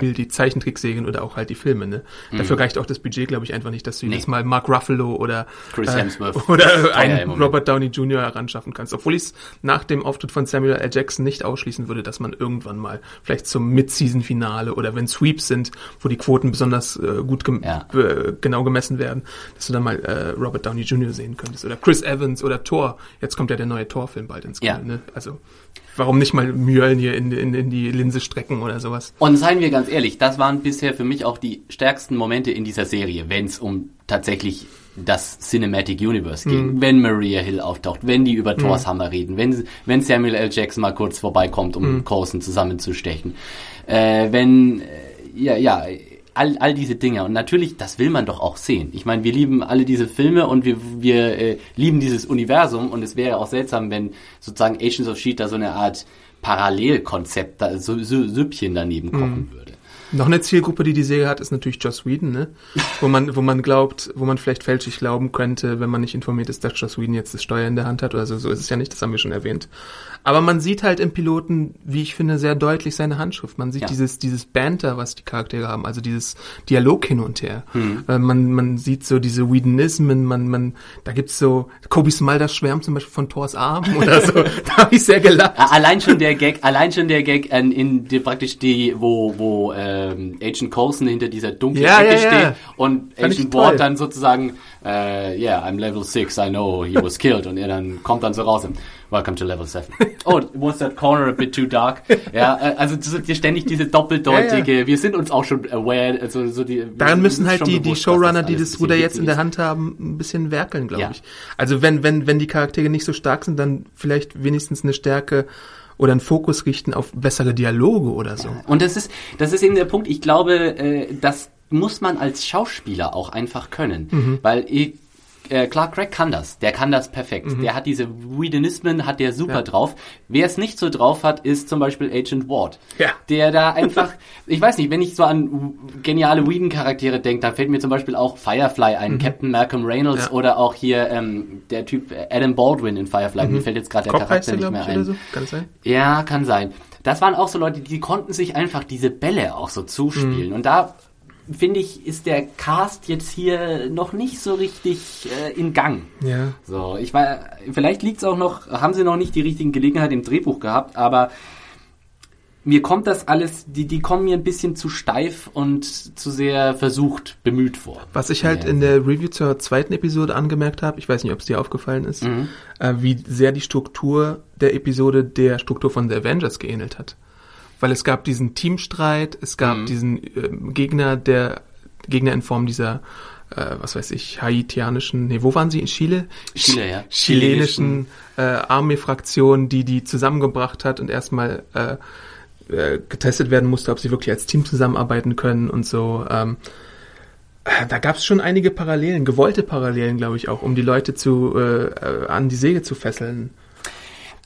Die Zeichentrickserien oder auch halt die Filme. Ne? Mhm. Dafür reicht auch das Budget, glaube ich, einfach nicht, dass du nee. jetzt mal Mark Ruffalo oder Chris Hemsworth äh, [laughs] oder einen Robert Downey Jr. heranschaffen kannst. Obwohl ich es nach dem Auftritt von Samuel L. Jackson nicht ausschließen würde, dass man irgendwann mal vielleicht zum Mid-Season-Finale oder wenn Sweeps sind, wo die Quoten besonders äh, gut gem ja. äh, genau gemessen werden, dass du dann mal äh, Robert Downey Jr. sehen könntest oder Chris Evans oder Thor. Jetzt kommt ja der neue Thor-Film bald ins Kino. Ja. Ne? Also warum nicht mal Mjölnir in, in, in die Linse strecken oder sowas. Und seien wir ganz ehrlich, das waren bisher für mich auch die stärksten Momente in dieser Serie, wenn es um tatsächlich das Cinematic Universe ging. Mhm. Wenn Maria Hill auftaucht, wenn die über mhm. Thors Hammer reden, wenn, wenn Samuel L. Jackson mal kurz vorbeikommt, um mhm. Coulson zusammenzustechen. Äh, wenn, äh, ja, ja, all, all diese Dinge. Und natürlich, das will man doch auch sehen. Ich meine, wir lieben alle diese Filme und wir, wir äh, lieben dieses Universum und es wäre auch seltsam, wenn sozusagen Agents of S.H.I.E.L.D. da so eine Art Parallelkonzept, da, so, so Süppchen daneben kochen mhm. würde. Noch eine Zielgruppe, die die Serie hat, ist natürlich Joss Whedon, ne? wo man, wo man glaubt, wo man vielleicht fälschlich glauben könnte, wenn man nicht informiert ist, dass Joss Whedon jetzt das Steuer in der Hand hat oder so. So ist es ja nicht, das haben wir schon erwähnt. Aber man sieht halt im Piloten, wie ich finde, sehr deutlich seine Handschrift. Man sieht ja. dieses, dieses Banter, was die Charaktere haben, also dieses Dialog hin und her. Hm. Äh, man, man sieht so diese Whedonismen, man, man, da gibt's so, Kobe Smalder schwärmt zum Beispiel von Thors Arm [laughs] oder so. da habe ich sehr gelacht. Allein schon der Gag, allein schon der Gag in, in die, praktisch die, wo, wo, äh, ähm, Agent Coulson hinter dieser dunklen ja, Ecke ja, steht ja. und Fand Agent Ward dann sozusagen, äh, yeah, I'm level 6, I know he was killed und er dann kommt dann so raus Welcome to level 7. [laughs] Oh, was that corner a bit too dark? [laughs] Ja, äh, also ständig diese doppeldeutige, wir sind uns auch schon aware, also so die. Daran müssen halt die, bewusst, die Showrunner, das die das Ruder jetzt in der Hand haben, ein bisschen werkeln, glaube ich. Also wenn, wenn, wenn die Charaktere nicht so stark sind, dann vielleicht wenigstens eine Stärke oder einen Fokus richten auf bessere Dialoge oder so. Und das ist, das ist eben der Punkt. Ich glaube, äh, das muss man als Schauspieler auch einfach können, mhm. weil ich, äh, Clark Gregg kann das. Der kann das perfekt. Mhm. Der hat diese Whedonismen, hat der super ja. drauf. Wer es nicht so drauf hat, ist zum Beispiel Agent Ward. Ja. Der da einfach, [laughs] ich weiß nicht, wenn ich so an geniale Whedon-Charaktere denke, dann fällt mir zum Beispiel auch Firefly ein, mhm. Captain Malcolm Reynolds ja. oder auch hier ähm, der Typ Adam Baldwin in Firefly. Mhm. Mir fällt jetzt gerade der Charakter nicht mehr ein. So? Kann sein? Ja, kann sein. Das waren auch so Leute, die konnten sich einfach diese Bälle auch so zuspielen. Mhm. Und da finde ich, ist der Cast jetzt hier noch nicht so richtig äh, in Gang. Ja. So, ich war, vielleicht liegt es auch noch, haben sie noch nicht die richtigen Gelegenheit im Drehbuch gehabt, aber mir kommt das alles, die, die kommen mir ein bisschen zu steif und zu sehr versucht, bemüht vor. Was ich halt ja. in der Review zur zweiten Episode angemerkt habe, ich weiß nicht, ob es dir aufgefallen ist, mhm. äh, wie sehr die Struktur der Episode der Struktur von The Avengers geähnelt hat weil es gab diesen Teamstreit, es gab mhm. diesen äh, Gegner, der Gegner in Form dieser äh, was weiß ich, haitianischen, nee, wo waren sie? In Chile? Chile, ja. Chilenischen äh, Armeefraktion, die die zusammengebracht hat und erstmal äh, äh, getestet werden musste, ob sie wirklich als Team zusammenarbeiten können und so. Ähm, äh, da gab es schon einige Parallelen, gewollte Parallelen, glaube ich, auch, um die Leute zu äh, äh an die Säge zu fesseln.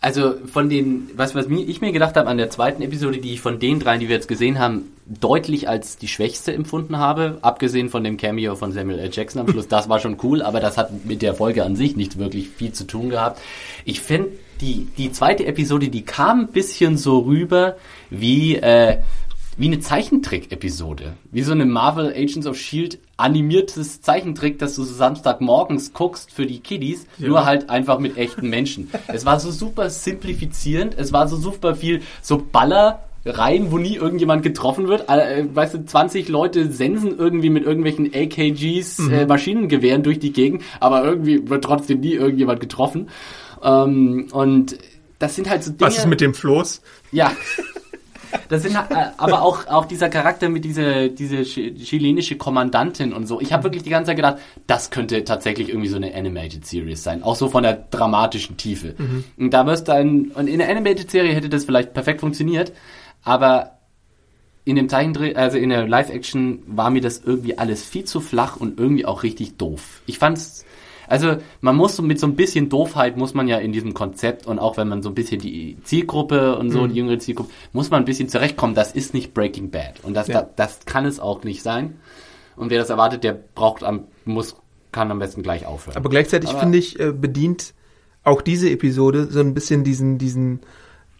Also von den, was, was ich mir gedacht habe an der zweiten Episode, die ich von den dreien, die wir jetzt gesehen haben, deutlich als die schwächste empfunden habe, abgesehen von dem Cameo von Samuel L. Jackson am Schluss, [laughs] das war schon cool, aber das hat mit der Folge an sich nicht wirklich viel zu tun gehabt. Ich finde, die, die zweite Episode, die kam ein bisschen so rüber wie, äh, wie eine Zeichentrick-Episode. Wie so eine Marvel Agents of Shield animiertes Zeichentrick, das du so Samstagmorgens guckst für die Kiddies, ja. nur halt einfach mit echten Menschen. es war so super simplifizierend, es war so super viel so Baller rein, wo nie irgendjemand getroffen wird. Äh, weißt du, 20 Leute sensen irgendwie mit irgendwelchen AKGs, mhm. äh, Maschinengewehren durch die Gegend, aber irgendwie wird trotzdem nie irgendjemand getroffen. Ähm, und das sind halt so Dinge. Was ist mit dem Floß? Ja. [laughs] Das sind äh, aber auch, auch dieser Charakter mit dieser diese chilenische Kommandantin und so. Ich habe wirklich die ganze Zeit gedacht, das könnte tatsächlich irgendwie so eine Animated Series sein. Auch so von der dramatischen Tiefe. Mhm. Und da wirst dann, und in der Animated Serie hätte das vielleicht perfekt funktioniert, aber in dem Zeichendreh, also in der Live-Action war mir das irgendwie alles viel zu flach und irgendwie auch richtig doof. Ich fand's also man muss mit so ein bisschen Doofheit muss man ja in diesem Konzept und auch wenn man so ein bisschen die Zielgruppe und so, mhm. die jüngere Zielgruppe, muss man ein bisschen zurechtkommen. Das ist nicht Breaking Bad. Und das, ja. das, das kann es auch nicht sein. Und wer das erwartet, der braucht am, muss, kann am besten gleich aufhören. Aber gleichzeitig finde ich, äh, bedient auch diese Episode so ein bisschen diesen, diesen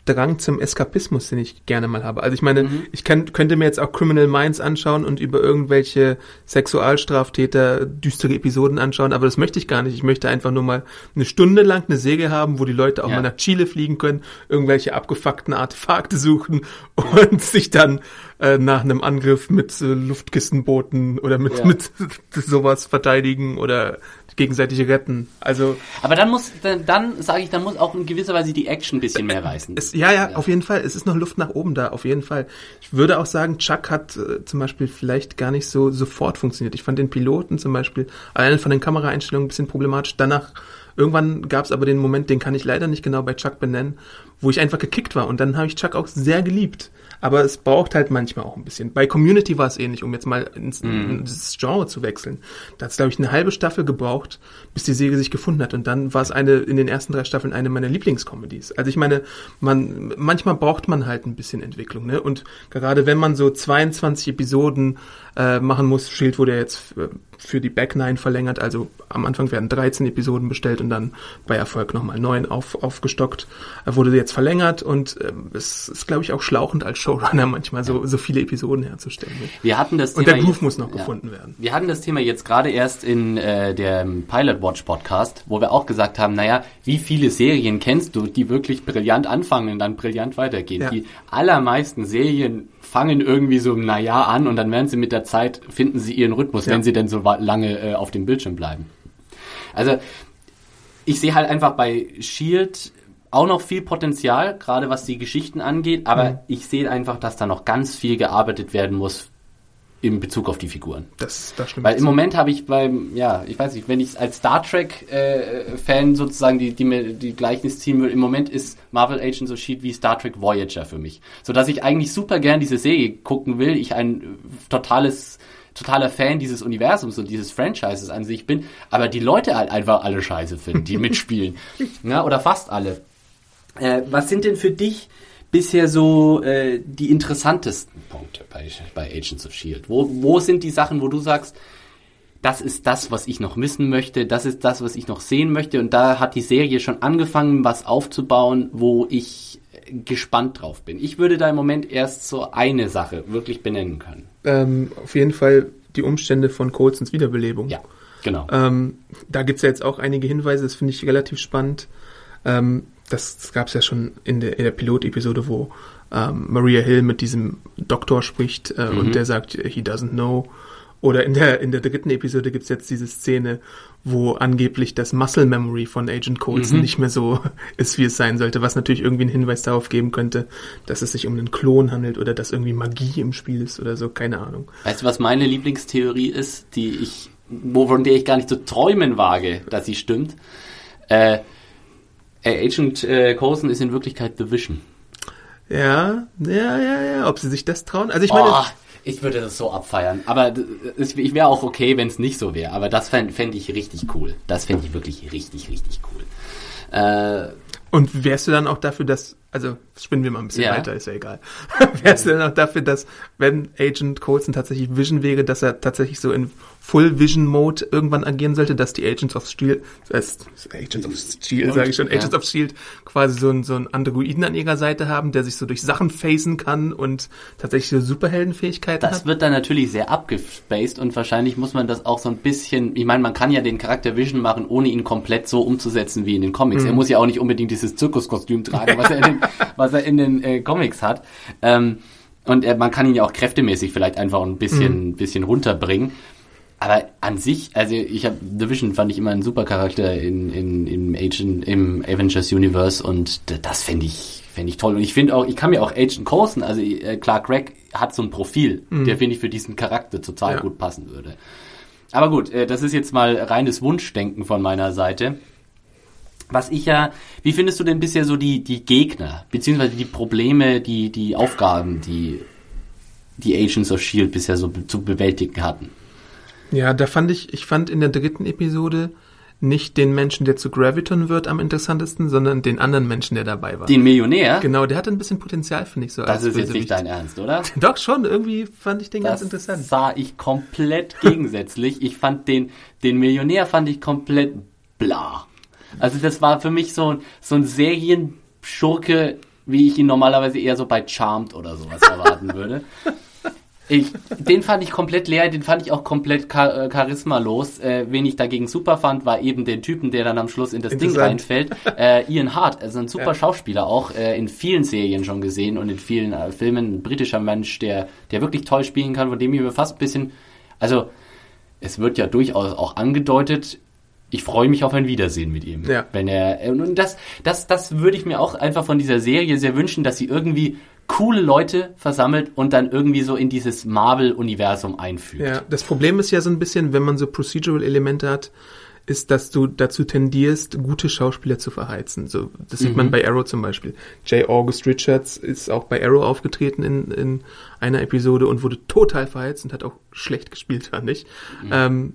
Drang zum Eskapismus, den ich gerne mal habe. Also ich meine, mhm. ich kann, könnte mir jetzt auch Criminal Minds anschauen und über irgendwelche Sexualstraftäter düstere Episoden anschauen, aber das möchte ich gar nicht. Ich möchte einfach nur mal eine Stunde lang eine Säge haben, wo die Leute auch ja. mal nach Chile fliegen können, irgendwelche abgefuckten Artefakte suchen [laughs] und sich dann äh, nach einem Angriff mit äh, Luftkissenbooten oder mit, ja. mit [laughs] sowas verteidigen oder gegenseitig retten. Also. Aber dann muss, dann, dann sage ich, dann muss auch in gewisser Weise die Action ein bisschen mehr reißen. Es, ja, ja, ja, auf jeden Fall. Es ist noch Luft nach oben da, auf jeden Fall. Ich würde auch sagen, Chuck hat äh, zum Beispiel vielleicht gar nicht so sofort funktioniert. Ich fand den Piloten zum Beispiel allein von den Kameraeinstellungen ein bisschen problematisch. Danach Irgendwann gab es aber den Moment, den kann ich leider nicht genau bei Chuck benennen, wo ich einfach gekickt war. Und dann habe ich Chuck auch sehr geliebt aber es braucht halt manchmal auch ein bisschen. Bei Community war es ähnlich, um jetzt mal ins, mm. ins Genre zu wechseln. Da hat es, glaube ich, eine halbe Staffel gebraucht, bis die Serie sich gefunden hat. Und dann war es eine in den ersten drei Staffeln eine meiner Lieblingscomedies. Also ich meine, man manchmal braucht man halt ein bisschen Entwicklung, ne? Und gerade wenn man so 22 Episoden äh, machen muss, Schild wurde jetzt äh, für die Back Nine verlängert. Also am Anfang werden 13 Episoden bestellt und dann bei Erfolg nochmal 9 auf, aufgestockt. Er wurde jetzt verlängert und äh, es ist, glaube ich, auch schlauchend als Showrunner manchmal so, so viele Episoden herzustellen. Wir hatten das und Thema der Groove muss noch ja. gefunden werden. Wir hatten das Thema jetzt gerade erst in äh, dem Pilot Watch Podcast, wo wir auch gesagt haben, naja, wie viele Serien kennst du, die wirklich brillant anfangen und dann brillant weitergehen? Ja. Die allermeisten Serien fangen irgendwie so naja an und dann werden sie mit der Zeit, finden sie ihren Rhythmus, ja. wenn sie denn so lange äh, auf dem Bildschirm bleiben. Also ich sehe halt einfach bei Shield auch noch viel Potenzial, gerade was die Geschichten angeht, aber mhm. ich sehe einfach, dass da noch ganz viel gearbeitet werden muss in Bezug auf die Figuren. Das, das stimmt. Weil im Moment habe ich beim, ja, ich weiß nicht, wenn ich als Star Trek-Fan äh, sozusagen die, die, die Gleichnis ziehen will, im Moment ist Marvel Agents of S.H.I.E.L.D. wie Star Trek Voyager für mich. So dass ich eigentlich super gern diese Serie gucken will, ich ein totales totaler Fan dieses Universums und dieses Franchises an sich bin, aber die Leute halt einfach alle scheiße finden, die [laughs] mitspielen. ja, oder fast alle. Äh, was sind denn für dich bisher so äh, die interessantesten Punkte bei, bei Agents of Shield? Wo, wo sind die Sachen, wo du sagst, das ist das, was ich noch wissen möchte, das ist das, was ich noch sehen möchte und da hat die Serie schon angefangen, was aufzubauen, wo ich gespannt drauf bin. Ich würde da im Moment erst so eine Sache wirklich benennen können. Ähm, auf jeden Fall die Umstände von Colsons Wiederbelebung. Ja, genau. Ähm, da gibt es ja jetzt auch einige Hinweise, das finde ich relativ spannend. Ähm, das, das gab es ja schon in der, in der Pilotepisode, wo ähm, Maria Hill mit diesem Doktor spricht äh, mhm. und der sagt, he doesn't know. Oder in der, in der dritten Episode gibt es jetzt diese Szene, wo angeblich das Muscle Memory von Agent Coulson mhm. nicht mehr so [laughs] ist, wie es sein sollte, was natürlich irgendwie einen Hinweis darauf geben könnte, dass es sich um einen Klon handelt oder dass irgendwie Magie im Spiel ist oder so, keine Ahnung. Weißt du, was meine Lieblingstheorie ist, die ich, von der ich gar nicht zu träumen wage, dass sie stimmt? Äh, Agent äh, Coulson ist in Wirklichkeit The Vision. Ja, ja, ja, ja. Ob sie sich das trauen? Also ich meine. Oh, ich würde das so abfeiern. Aber ich wäre auch okay, wenn es nicht so wäre. Aber das fände fänd ich richtig cool. Das fände ich wirklich richtig, richtig cool. Äh, und wärst du dann auch dafür, dass, also spinnen wir mal ein bisschen ja. weiter, ist ja egal. [laughs] wärst du dann auch dafür, dass, wenn Agent Coulson tatsächlich Vision wäre, dass er tatsächlich so in Full Vision Mode irgendwann agieren sollte, dass die Agents of Shield, äh, Agents of Shield, sage ich schon, Agents ja. of Shield quasi so, ein, so einen Androiden an ihrer Seite haben, der sich so durch Sachen facen kann und tatsächlich so Superheldenfähigkeiten das hat. Das wird dann natürlich sehr abgespaced und wahrscheinlich muss man das auch so ein bisschen, ich meine, man kann ja den Charakter Vision machen, ohne ihn komplett so umzusetzen wie in den Comics. Mhm. Er muss ja auch nicht unbedingt dieses Zirkuskostüm tragen, was er in den, [laughs] was er in den äh, Comics hat. Ähm, und er, man kann ihn ja auch kräftemäßig vielleicht einfach ein bisschen, mhm. bisschen runterbringen. Aber an sich, also ich habe Division fand ich immer ein super Charakter in, in, im Agent, im Avengers Universe und das fände ich, fände ich toll. Und ich finde auch, ich kann mir auch Agent Coulson, also äh, Clark Gregg hat so ein Profil, mhm. der finde ich für diesen Charakter total ja. gut passen würde. Aber gut, äh, das ist jetzt mal reines Wunschdenken von meiner Seite. Was ich ja, wie findest du denn bisher so die, die Gegner, beziehungsweise die Probleme, die, die Aufgaben, die die Agents of S.H.I.E.L.D. bisher so zu bewältigen hatten? Ja, da fand ich, ich fand in der dritten Episode nicht den Menschen, der zu Graviton wird, am interessantesten, sondern den anderen Menschen, der dabei war. Den Millionär? Genau, der hatte ein bisschen Potenzial, finde ich so. Das ist jetzt nicht dein Ernst, oder? [laughs] Doch schon, irgendwie fand ich den das ganz interessant. Das sah ich komplett [laughs] gegensätzlich. ich fand den, den Millionär fand ich komplett bla. Also das war für mich so, so ein Serienschurke, wie ich ihn normalerweise eher so bei Charmed oder sowas [laughs] erwarten würde. Ich, den fand ich komplett leer, den fand ich auch komplett char äh, charismalos. Äh, wen ich dagegen super fand, war eben den Typen, der dann am Schluss in das Ding reinfällt. Äh, Ian Hart, also ein super ja. Schauspieler auch, äh, in vielen Serien schon gesehen und in vielen äh, Filmen. Ein britischer Mensch, der, der wirklich toll spielen kann, von dem ich mir fast ein bisschen, also es wird ja durchaus auch angedeutet, ich freue mich auf ein Wiedersehen mit ihm. Ja. Wenn er und das das das würde ich mir auch einfach von dieser Serie sehr wünschen, dass sie irgendwie coole Leute versammelt und dann irgendwie so in dieses Marvel-Universum einfügt. Ja, das Problem ist ja so ein bisschen, wenn man so Procedural-Elemente hat, ist, dass du dazu tendierst, gute Schauspieler zu verheizen. So, das sieht mhm. man bei Arrow zum Beispiel. J. August Richards ist auch bei Arrow aufgetreten in, in einer Episode und wurde total verheizt und hat auch schlecht gespielt, fand ich. Mhm. Ähm,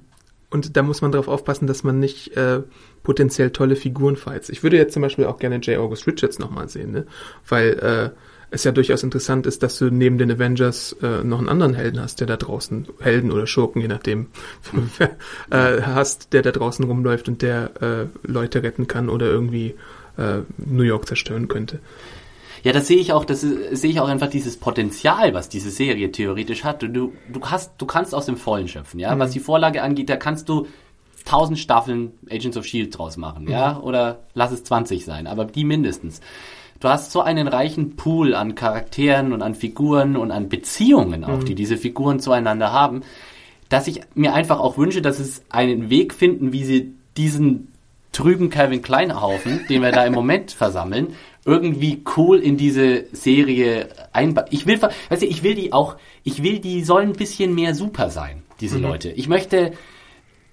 und da muss man darauf aufpassen, dass man nicht äh, potenziell tolle Figuren verheizt. Ich würde jetzt zum Beispiel auch gerne J. August Richards nochmal sehen, ne? weil äh, es ja durchaus interessant ist, dass du neben den Avengers äh, noch einen anderen Helden hast, der da draußen, Helden oder Schurken, je nachdem, [laughs] äh, hast, der da draußen rumläuft und der äh, Leute retten kann oder irgendwie äh, New York zerstören könnte. Ja, das sehe ich auch, das sehe ich auch einfach dieses Potenzial, was diese Serie theoretisch hat. Du, du hast, du kannst aus dem Vollen schöpfen, ja. Mhm. Was die Vorlage angeht, da kannst du tausend Staffeln Agents of Shield draus machen, ja, mhm. oder lass es 20 sein, aber die mindestens du hast so einen reichen Pool an Charakteren und an Figuren und an Beziehungen auch, mhm. die diese Figuren zueinander haben, dass ich mir einfach auch wünsche, dass es einen Weg finden, wie sie diesen trüben Calvin Kleinhaufen, den wir da im Moment [laughs] versammeln, irgendwie cool in diese Serie einbauen. Ich will, weißt du, ich will die auch, ich will, die sollen ein bisschen mehr super sein, diese mhm. Leute. Ich möchte,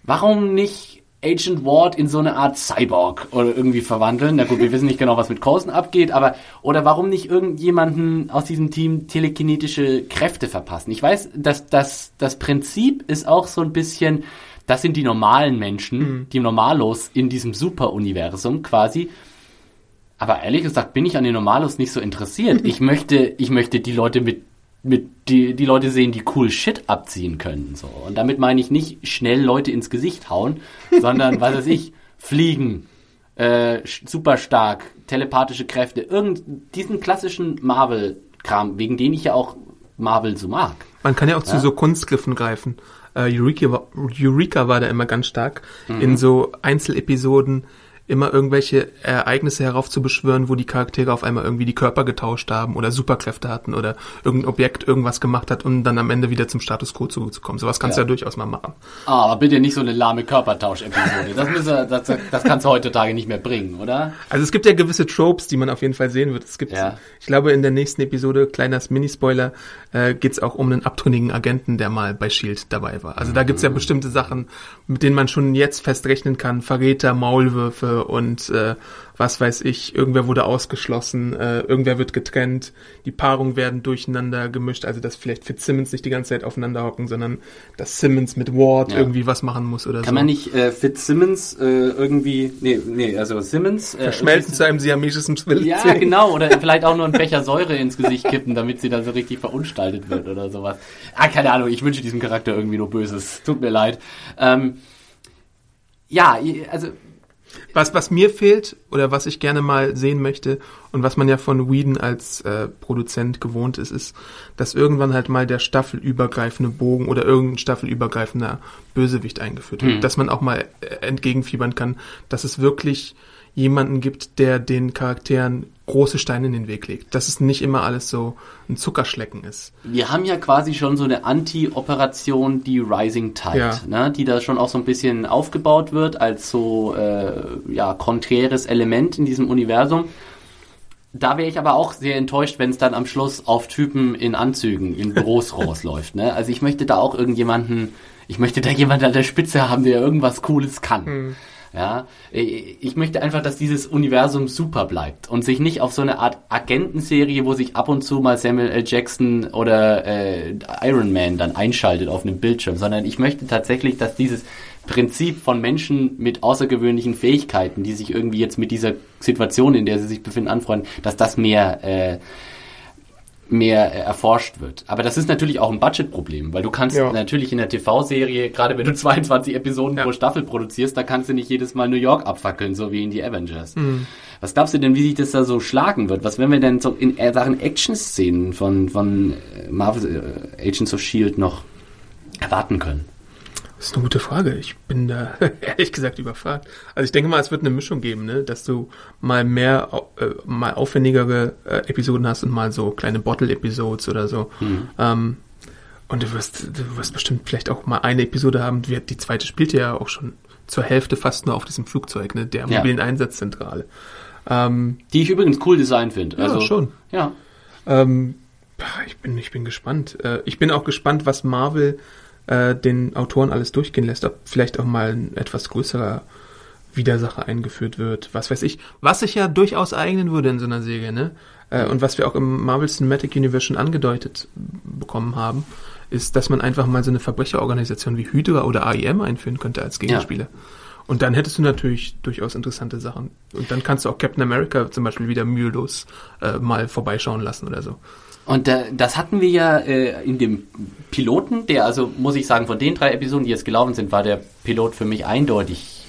warum nicht Agent Ward in so eine Art Cyborg oder irgendwie verwandeln? Na gut, wir wissen nicht genau, was mit Coulson abgeht, aber, oder warum nicht irgendjemanden aus diesem Team telekinetische Kräfte verpassen? Ich weiß, dass das, das Prinzip ist auch so ein bisschen, das sind die normalen Menschen, mhm. die Normalos in diesem Superuniversum quasi. Aber ehrlich gesagt bin ich an den Normalos nicht so interessiert. [laughs] Ich möchte, ich möchte die Leute mit, mit die, die Leute sehen, die cool Shit abziehen können. So. Und damit meine ich nicht schnell Leute ins Gesicht hauen, [laughs] sondern, was weiß ich, fliegen, äh, super stark, telepathische Kräfte, irgend diesen klassischen Marvel-Kram, wegen dem ich ja auch Marvel so mag. Man kann ja auch ja? zu so Kunstgriffen greifen. Uh, Eureka, war, Eureka war da immer ganz stark mhm. in so Einzelepisoden immer irgendwelche Ereignisse heraufzubeschwören, wo die Charaktere auf einmal irgendwie die Körper getauscht haben oder Superkräfte hatten oder irgendein Objekt irgendwas gemacht hat, um dann am Ende wieder zum Status quo zurückzukommen. Sowas kannst ja. du ja durchaus mal machen. Ah, aber bitte nicht so eine lahme Körpertausch-Episode. Das, das, das kannst du heutzutage nicht mehr bringen, oder? Also es gibt ja gewisse Tropes, die man auf jeden Fall sehen wird. Es gibt, ja. ich glaube, in der nächsten Episode, kleiner Minispoiler, äh, geht es auch um einen abtrünnigen Agenten, der mal bei Shield dabei war. Also da gibt's ja mhm. bestimmte Sachen, mit denen man schon jetzt festrechnen kann. Verräter, Maulwürfe, und äh, was weiß ich, irgendwer wurde ausgeschlossen, äh, irgendwer wird getrennt, die Paarungen werden durcheinander gemischt, also dass vielleicht Fitzsimmons nicht die ganze Zeit aufeinander hocken, sondern dass Simmons mit Ward ja. irgendwie was machen muss oder Kann so. Kann man nicht äh, Fitzsimmons äh, irgendwie, nee, nee, also Simmons... Äh, Verschmelzen zu einem siamesischen Zwilling. Ja, genau, oder [laughs] vielleicht auch nur einen Becher Säure ins Gesicht kippen, damit sie dann so richtig verunstaltet wird oder sowas. Ah, keine Ahnung, ich wünsche diesem Charakter irgendwie nur Böses, tut mir leid. Ähm, ja, also was, was mir fehlt oder was ich gerne mal sehen möchte und was man ja von Whedon als äh, Produzent gewohnt ist, ist, dass irgendwann halt mal der staffelübergreifende Bogen oder irgendein staffelübergreifender Bösewicht eingeführt wird. Mhm. Dass man auch mal äh, entgegenfiebern kann, dass es wirklich jemanden gibt, der den Charakteren große Steine in den Weg legt. Dass es nicht immer alles so ein Zuckerschlecken ist. Wir haben ja quasi schon so eine Anti-Operation, die Rising Tide, ja. ne, die da schon auch so ein bisschen aufgebaut wird als so äh, ja konträres Element in diesem Universum. Da wäre ich aber auch sehr enttäuscht, wenn es dann am Schluss auf Typen in Anzügen in Büros [laughs] rausläuft. Ne? Also ich möchte da auch irgendjemanden, ich möchte da jemanden an der Spitze haben, der irgendwas Cooles kann. Hm. Ja, ich möchte einfach, dass dieses Universum super bleibt und sich nicht auf so eine Art Agentenserie, wo sich ab und zu mal Samuel L. Jackson oder äh, Iron Man dann einschaltet auf einem Bildschirm, sondern ich möchte tatsächlich, dass dieses Prinzip von Menschen mit außergewöhnlichen Fähigkeiten, die sich irgendwie jetzt mit dieser Situation, in der sie sich befinden, anfreunden, dass das mehr äh, mehr äh, erforscht wird. Aber das ist natürlich auch ein Budgetproblem, weil du kannst ja. natürlich in der TV-Serie, gerade wenn du [laughs] 22 Episoden ja. pro Staffel produzierst, da kannst du nicht jedes Mal New York abfackeln, so wie in die Avengers. Mhm. Was glaubst du denn, wie sich das da so schlagen wird? Was werden wir denn so in Sachen Action-Szenen von, von äh, Marvel äh, Agents of S.H.I.E.L.D. noch erwarten können? Das ist eine gute Frage. Ich bin da [laughs] ehrlich gesagt überfragt. Also ich denke mal, es wird eine Mischung geben, ne? dass du mal mehr, äh, mal aufwendigere äh, Episoden hast und mal so kleine Bottle-Episodes oder so. Mhm. Ähm, und du wirst, du wirst bestimmt vielleicht auch mal eine Episode haben. Die, zweite spielt ja auch schon zur Hälfte fast nur auf diesem Flugzeug, ne? der mobilen ja. Einsatzzentrale. Ähm, die ich übrigens cool Design finde. Also, ja, schon. Ja. Ähm, ich bin, ich bin gespannt. Äh, ich bin auch gespannt, was Marvel äh, den Autoren alles durchgehen lässt, ob vielleicht auch mal ein etwas größerer Widersacher eingeführt wird, was weiß ich, was sich ja durchaus eignen würde in so einer Serie, ne? Äh, und was wir auch im Marvel Cinematic Universe schon angedeutet bekommen haben, ist, dass man einfach mal so eine Verbrecherorganisation wie Hydra oder AIM einführen könnte als Gegenspieler. Ja. Und dann hättest du natürlich durchaus interessante Sachen. Und dann kannst du auch Captain America zum Beispiel wieder mühelos äh, mal vorbeischauen lassen oder so. Und äh, das hatten wir ja äh, in dem Piloten, der also, muss ich sagen, von den drei Episoden, die jetzt gelaufen sind, war der Pilot für mich eindeutig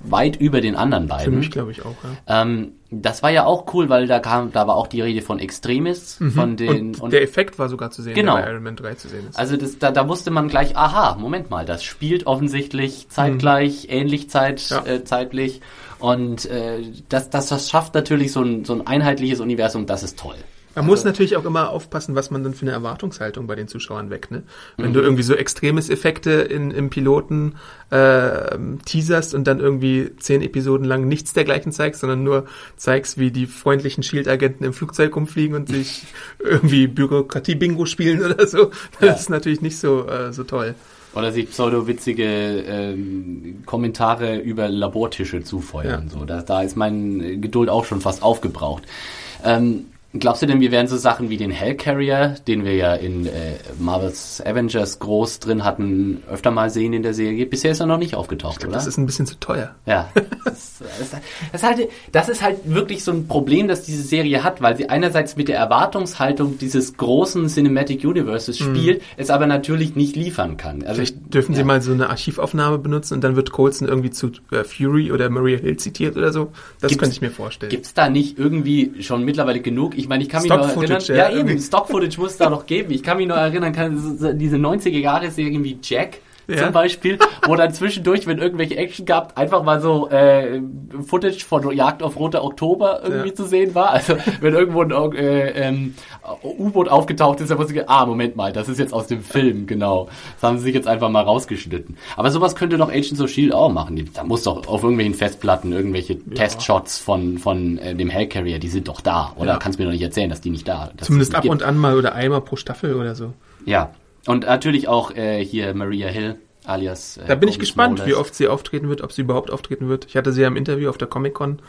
weit über den anderen beiden. Für mich glaube ich auch, ja. Ähm, Das war ja auch cool, weil da kam, da war auch die Rede von Extremists, mhm. von den. Und, und, der Effekt war sogar zu sehen, genau. der bei Iron Man 3 zu sehen ist. Also das, da, da wusste man gleich, aha, Moment mal, das spielt offensichtlich zeitgleich, mhm. ähnlich zeit, ja. äh, zeitlich. Und äh, das, das, das schafft natürlich so ein, so ein einheitliches Universum, das ist toll. Man also, muss natürlich auch immer aufpassen, was man dann für eine Erwartungshaltung bei den Zuschauern weckt. Ne? Wenn du irgendwie so extremes Effekte in, im Piloten äh, teaserst und dann irgendwie zehn Episoden lang nichts dergleichen zeigst, sondern nur zeigst, wie die freundlichen Shield-Agenten im Flugzeug rumfliegen und sich [laughs] irgendwie Bürokratie-Bingo spielen oder so, das ja. ist natürlich nicht so, äh, so toll. Oder sich pseudo-witzige ähm, Kommentare über Labortische zufeuern. Ja. So, da, da ist mein Geduld auch schon fast aufgebraucht. Ähm, Glaubst du denn, wir werden so Sachen wie den Hellcarrier, den wir ja in äh, Marvels Avengers groß drin hatten, öfter mal sehen in der Serie? Bisher ist er noch nicht aufgetaucht, glaub, oder? Das ist ein bisschen zu teuer. Ja. [laughs] Das, das, das, ist halt, das ist halt wirklich so ein Problem, das diese Serie hat, weil sie einerseits mit der Erwartungshaltung dieses großen Cinematic Universes mhm. spielt, mhm. es aber natürlich nicht liefern kann. Also, Vielleicht dürfen ja. sie mal so eine Archivaufnahme benutzen und dann wird Colson irgendwie zu äh, Fury oder Maria Hill zitiert oder so. Das gibt's, könnte ich mir vorstellen. Gibt's da nicht irgendwie schon mittlerweile genug? Ich meine, ich kann mich noch erinnern. Ja, ja eben, Stock-Footage muss es da noch geben. Ich kann mich noch erinnern, kann, diese 90er-Jahre-Serien wie Jack, ja. zum Beispiel, wo dann zwischendurch, wenn irgendwelche Action gab, einfach mal so äh, Footage von Jagd auf Roter Oktober irgendwie ja. zu sehen war. Also wenn irgendwo ein äh, ähm, U-Boot aufgetaucht ist, dann wusste ich, ah, Moment mal, das ist jetzt aus dem Film, genau. Das haben sie sich jetzt einfach mal rausgeschnitten. Aber sowas könnte doch Agents of S.H.I.E.L.D. auch machen. Da muss doch auf irgendwelchen Festplatten irgendwelche ja. Testshots von, von äh, dem Hellcarrier, die sind doch da. Oder ja. kannst du mir doch nicht erzählen, dass die nicht da Zumindest ab gibt. und an mal oder einmal pro Staffel oder so. Ja, und natürlich auch äh, hier Maria Hill, alias. Äh, da bin ich gespannt, Smollers. wie oft sie auftreten wird, ob sie überhaupt auftreten wird. Ich hatte sie ja im Interview auf der Comic-Con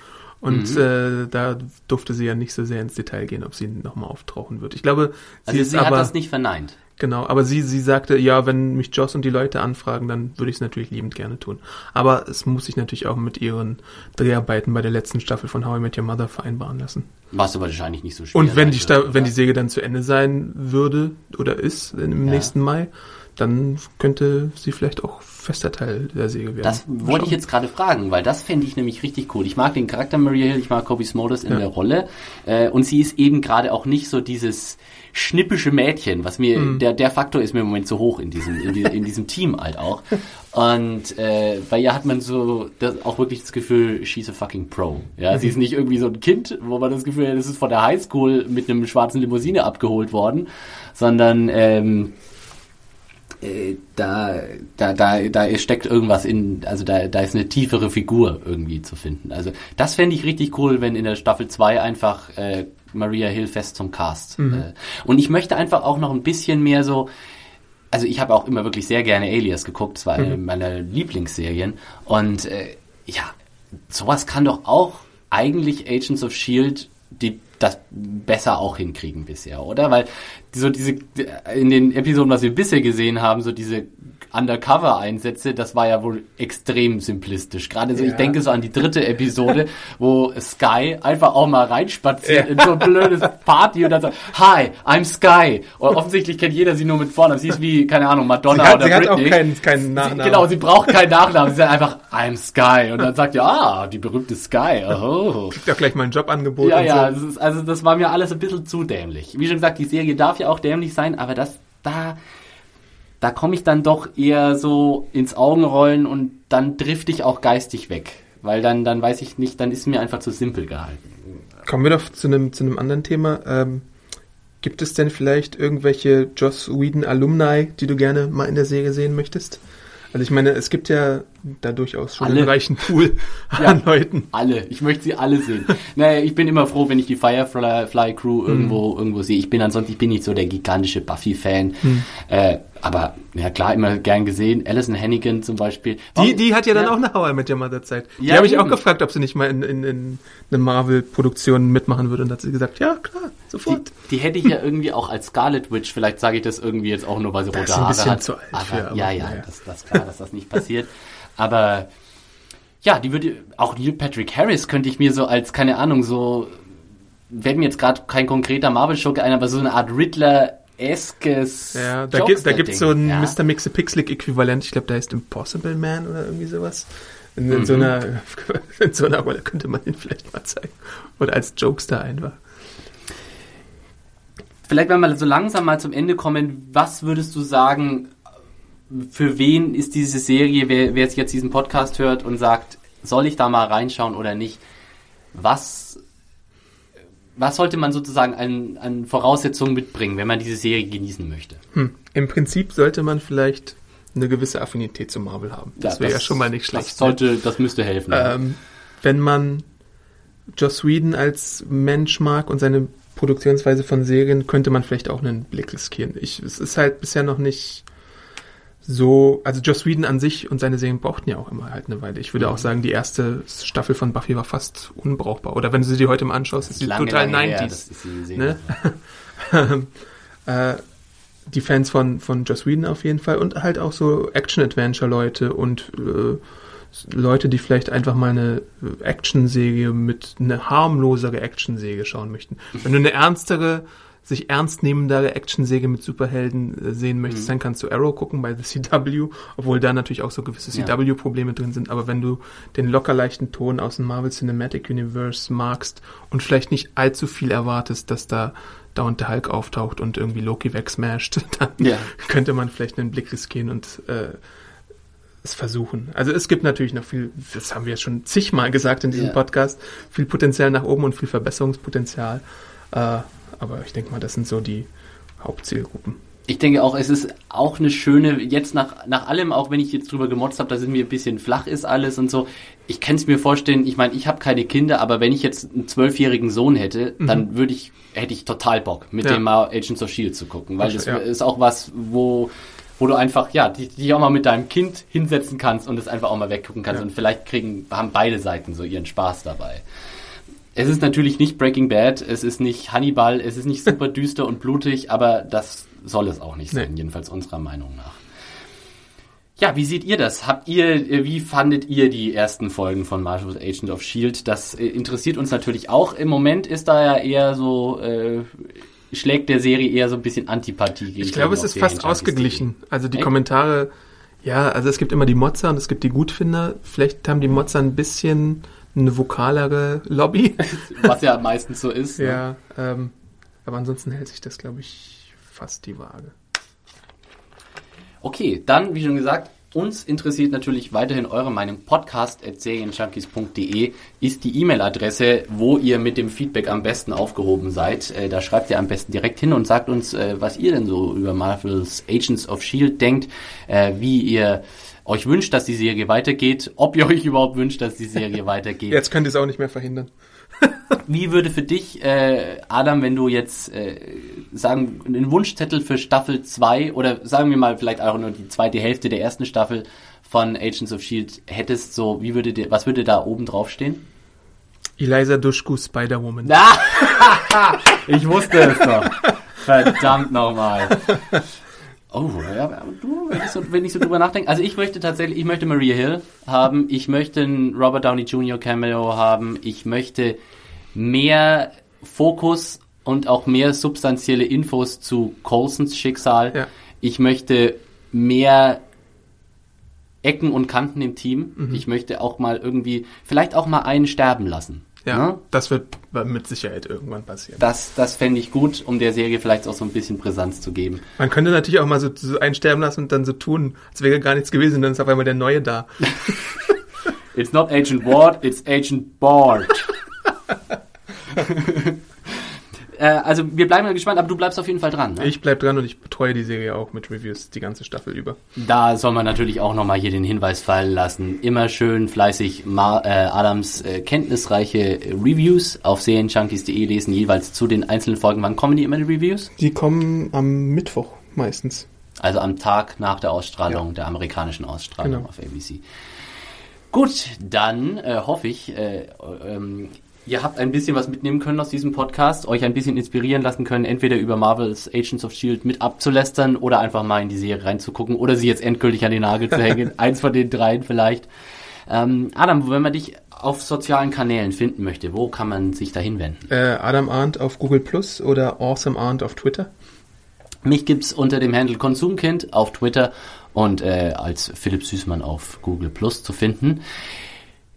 und mhm. äh, da durfte sie ja nicht so sehr ins Detail gehen, ob sie nochmal auftauchen wird. Ich glaube, sie also ist sie aber, hat das nicht verneint. Genau, aber sie, sie sagte, ja, wenn mich Joss und die Leute anfragen, dann würde ich es natürlich liebend gerne tun. Aber es muss sich natürlich auch mit ihren Dreharbeiten bei der letzten Staffel von How I Met Your Mother vereinbaren lassen. Was aber wahrscheinlich nicht so schwer. Und wenn die, Sta wenn die Serie dann zu Ende sein würde oder ist im ja. nächsten Mai, dann könnte sie vielleicht auch fester Teil der Serie werden. Das wollte ich jetzt gerade fragen, weil das fände ich nämlich richtig cool. Ich mag den Charakter Maria Hill, ich mag Kobe Smulders in ja. der Rolle äh, und sie ist eben gerade auch nicht so dieses schnippische Mädchen, was mir, mhm. der, der Faktor ist mir im Moment zu hoch in diesem, in, die, in diesem Team halt auch. [laughs] Und äh, bei ihr hat man so das, auch wirklich das Gefühl, she's a fucking pro. Ja, mhm. sie ist [laughs] nicht irgendwie so ein Kind, wo man das Gefühl hat, das ist von der Highschool mit einem schwarzen Limousine abgeholt worden, sondern ähm, äh, da, da, da, da steckt irgendwas in, also da, da ist eine tiefere Figur irgendwie zu finden. Also das fände ich richtig cool, wenn in der Staffel 2 einfach äh, Maria Hill fest zum Cast. Mhm. Äh, und ich möchte einfach auch noch ein bisschen mehr so, also ich habe auch immer wirklich sehr gerne Alias geguckt, war eine mhm. meiner Lieblingsserien. Und äh, ja, sowas kann doch auch eigentlich Agents of Shield die das besser auch hinkriegen bisher, oder? Weil so diese in den Episoden, was wir bisher gesehen haben, so diese Undercover-Einsätze, das war ja wohl extrem simplistisch. Gerade so, ja. ich denke so an die dritte Episode, [laughs] wo Sky einfach auch mal reinspaziert ja. in so ein blödes Party und dann so, Hi, I'm Sky. Und offensichtlich kennt jeder sie nur mit Vornamen. Sie ist wie, keine Ahnung, Madonna sie hat, oder sie Britney. hat auch keinen, keinen Nachnamen. Sie, genau, sie braucht keinen Nachnamen. Sie sagt einfach, I'm Sky. Und dann sagt ihr, ah, die berühmte Sky. [laughs] Oh. Kriegt ja gleich mal ein Jobangebot. Ja, ja, so. das ist, also das war mir alles ein bisschen zu dämlich. Wie schon gesagt, die Serie darf ja auch dämlich sein, aber das, da, da komme ich dann doch eher so ins Augenrollen und dann drifte ich auch geistig weg. Weil dann, dann weiß ich nicht, dann ist mir einfach zu simpel gehalten. Kommen wir doch zu einem, zu einem anderen Thema. Ähm, gibt es denn vielleicht irgendwelche Joss Whedon Alumni, die du gerne mal in der Serie sehen möchtest? Also ich meine, es gibt ja da durchaus schon alle. einen reichen Pool ja, an Leuten. Alle. Ich möchte sie alle sehen. naja, ich bin immer froh, wenn ich die Firefly Crew irgendwo, mhm. irgendwo sehe. Ich bin ansonsten, ich bin nicht so der gigantische Buffy-Fan. Mhm. Äh, aber ja klar, immer gern gesehen. Alison Hannigan zum Beispiel. Die, die hat ja dann ja. auch eine How I Met Your Mother Zeit. Die ja, habe ich auch gefragt, ob sie nicht mal in, in, in eine Marvel-Produktion mitmachen würde. Und hat sie gesagt, ja klar, sofort. Die, die hätte ich ja irgendwie auch als Scarlet Witch, vielleicht sage ich das irgendwie jetzt auch nur, weil sie rote Haare hat. Zu alt aber, für, aber, ja, ja, ja. Das, das klar, dass das nicht passiert. [laughs] Aber ja, die würde auch Neil Patrick Harris könnte ich mir so als keine Ahnung so wenn mir jetzt gerade kein konkreter Marvel-Schurke ein, aber so eine Art Riddler eskes. Ja, da gibt da gibt's so ein ja. Mr. Mixapixlic Äquivalent, ich glaube, der heißt Impossible Man oder irgendwie sowas. In, in mhm. so einer, [laughs] in so einer Rolle könnte man ihn vielleicht mal zeigen. Oder als Jokester einfach. Vielleicht, wenn wir so langsam mal zum Ende kommen, was würdest du sagen, für wen ist diese Serie, wer, wer jetzt diesen Podcast hört und sagt, soll ich da mal reinschauen oder nicht? Was, was sollte man sozusagen an, an Voraussetzungen mitbringen, wenn man diese Serie genießen möchte? Hm. Im Prinzip sollte man vielleicht eine gewisse Affinität zu Marvel haben. Das ja, wäre ja schon mal nicht schlecht. Das sollte, das müsste helfen. Ähm, wenn man Joss Whedon als Mensch mag und seine Produktionsweise von Serien, könnte man vielleicht auch einen Blick riskieren. Ich, es ist halt bisher noch nicht so, also Joss Whedon an sich und seine Serien brauchten ja auch immer halt eine Weile. Ich würde mhm. auch sagen, die erste Staffel von Buffy war fast unbrauchbar. Oder wenn du sie dir heute mal anschaust, ist sie total lange 90s. Her, ne? [laughs] äh, die Fans von, von Joss Whedon auf jeden Fall und halt auch so Action-Adventure-Leute und äh, Leute, die vielleicht einfach mal eine Action-Serie mit eine harmlosere Action-Serie schauen möchten. Wenn du eine ernstere, sich ernst nehmendere Action-Serie mit Superhelden äh, sehen möchtest, mhm. dann kannst du Arrow gucken bei The CW, obwohl da natürlich auch so gewisse CW-Probleme drin sind. Aber wenn du den locker leichten Ton aus dem Marvel Cinematic Universe magst und vielleicht nicht allzu viel erwartest, dass da dauernd der Hulk auftaucht und irgendwie Loki wegsmasht, [laughs] dann ja. könnte man vielleicht einen Blick riskieren und äh, es versuchen. Also es gibt natürlich noch viel, das haben wir schon zigmal gesagt in diesem ja. Podcast, viel Potenzial nach oben und viel Verbesserungspotenzial. Äh, aber ich denke mal, das sind so die Hauptzielgruppen ich denke auch, es ist auch eine schöne, jetzt nach, nach allem, auch wenn ich jetzt drüber gemotzt habe, dass es mir ein bisschen flach ist alles und so, ich kann es mir vorstellen, ich meine, ich habe keine Kinder, aber wenn ich jetzt einen zwölfjährigen Sohn hätte, mhm. dann würde ich, hätte ich total Bock, mit ja. dem mal Agents of Shield zu gucken, weil das ja. ist auch was, wo, wo du einfach, ja, dich, dich auch mal mit deinem Kind hinsetzen kannst und es einfach auch mal weggucken kannst ja. und vielleicht kriegen, haben beide Seiten so ihren Spaß dabei. Es ist natürlich nicht Breaking Bad, es ist nicht Hannibal, es ist nicht [laughs] super düster und blutig, aber das soll es auch nicht sein, nee. jedenfalls unserer Meinung nach. Ja, wie seht ihr das? Habt ihr, äh, wie fandet ihr die ersten Folgen von Marvel's Agent of Shield? Das äh, interessiert uns natürlich auch. Im Moment ist da ja eher so, äh, schlägt der Serie eher so ein bisschen Antipathie gegen. Ich glaube, es ist fast ausgeglichen. Also die Echt? Kommentare, ja, also es gibt immer die Mozza und es gibt die Gutfinder. Vielleicht haben die Mozza ein bisschen eine vokalere Lobby. [laughs] Was ja meistens so ist. Ne? Ja, ähm, aber ansonsten hält sich das, glaube ich, fast die Waage. Okay, dann, wie schon gesagt, uns interessiert natürlich weiterhin eure Meinung. Podcast.serienjunkies.de ist die E-Mail-Adresse, wo ihr mit dem Feedback am besten aufgehoben seid. Äh, da schreibt ihr am besten direkt hin und sagt uns, äh, was ihr denn so über Marvel's Agents of S.H.I.E.L.D. denkt, äh, wie ihr euch wünscht, dass die Serie weitergeht, ob ihr euch überhaupt wünscht, dass die Serie [laughs] weitergeht. Jetzt könnt ihr es auch nicht mehr verhindern. [laughs] Wie würde für dich, äh, Adam, wenn du jetzt äh, sagen, einen Wunschzettel für Staffel 2 oder sagen wir mal vielleicht auch nur die zweite Hälfte der ersten Staffel von Agents of Shield hättest, so wie würde dir, was würde da oben drauf stehen? Eliza Dushku, Spider-Woman. [laughs] Ich wusste es doch. Verdammt nochmal. Oh, ja, du, wenn ich, so, wenn ich so drüber nachdenke. Also ich möchte tatsächlich, ich möchte Maria Hill haben, ich möchte einen Robert Downey Jr. Cameo haben, ich möchte mehr Fokus und auch mehr substanzielle Infos zu Colsons Schicksal. Ja. Ich möchte mehr Ecken und Kanten im Team. Mhm. Ich möchte auch mal irgendwie, vielleicht auch mal einen sterben lassen. Ja, ne? das wird mit Sicherheit irgendwann passieren. Das, das fände ich gut, um der Serie vielleicht auch so ein bisschen Brisanz zu geben. Man könnte natürlich auch mal so, so einen sterben lassen und dann so tun, als wäre gar nichts gewesen, dann ist auf einmal der Neue da. [laughs] it's not Agent Ward, it's Agent Bard. [laughs] Äh, also wir bleiben mal gespannt, aber du bleibst auf jeden Fall dran. Ne? Ich bleib dran und ich betreue die Serie auch mit Reviews die ganze Staffel über. Da soll man natürlich auch nochmal hier den Hinweis fallen lassen. Immer schön fleißig Mar äh, Adams äh, kenntnisreiche Reviews auf serienjunkies.de lesen, jeweils zu den einzelnen Folgen. Wann kommen die immer die Reviews? Die kommen am Mittwoch meistens. Also am Tag nach der Ausstrahlung, ja. der amerikanischen Ausstrahlung genau. auf ABC. Gut, dann äh, hoffe ich, äh, ähm, ihr habt ein bisschen was mitnehmen können aus diesem Podcast, euch ein bisschen inspirieren lassen können, entweder über Marvel's Agents of S.H.I.E.L.D. mit abzulästern oder einfach mal in die Serie reinzugucken oder sie jetzt endgültig an den Nagel zu hängen. [laughs] Eins von den dreien vielleicht. Ähm, Adam, wenn man dich auf sozialen Kanälen finden möchte, wo kann man sich da hinwenden? Äh, Adam Arndt auf Google Plus oder Awesome Arndt auf Twitter. Mich gibt's unter dem Handle Konsumkind auf Twitter und äh, als Philipp Süßmann auf Google Plus zu finden.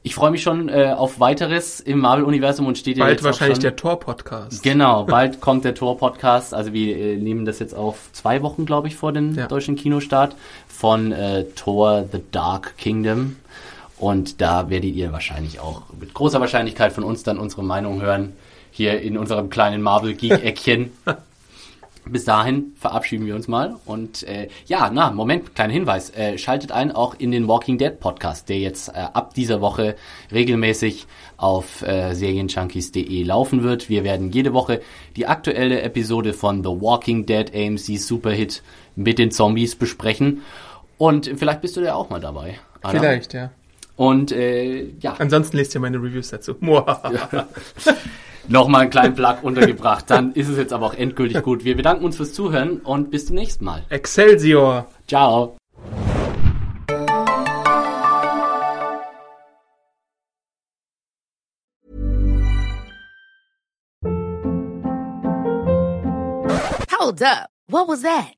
Ich freue mich schon äh, auf weiteres im Marvel-Universum und steht bald jetzt wahrscheinlich schon, der Tor-Podcast. Genau, [laughs] bald kommt der Tor-Podcast. Also wir äh, nehmen das jetzt auf zwei Wochen, glaube ich, vor dem ja. deutschen Kinostart von äh, Tor The Dark Kingdom. Und da werdet ihr wahrscheinlich auch mit großer Wahrscheinlichkeit von uns dann unsere Meinung hören. Hier in unserem kleinen Marvel-Geek-Eckchen. [laughs] Bis dahin verabschieden wir uns mal. Und äh, ja, na, Moment, kleiner Hinweis. Äh, schaltet ein auch in den Walking Dead Podcast, der jetzt äh, ab dieser Woche regelmäßig auf äh, serienjunkies.de laufen wird. Wir werden jede Woche die aktuelle Episode von The Walking Dead AMC Superhit mit den Zombies besprechen. Und vielleicht bist du da auch mal dabei. Anna. Vielleicht, ja. Und äh, ja. Ansonsten lest ihr meine Reviews dazu. [laughs] [laughs] Nochmal einen kleinen Plug untergebracht. Dann ist es jetzt aber auch endgültig gut. Wir bedanken uns fürs Zuhören und bis zum nächsten Mal. Excelsior! Ciao! Hold up. What was that?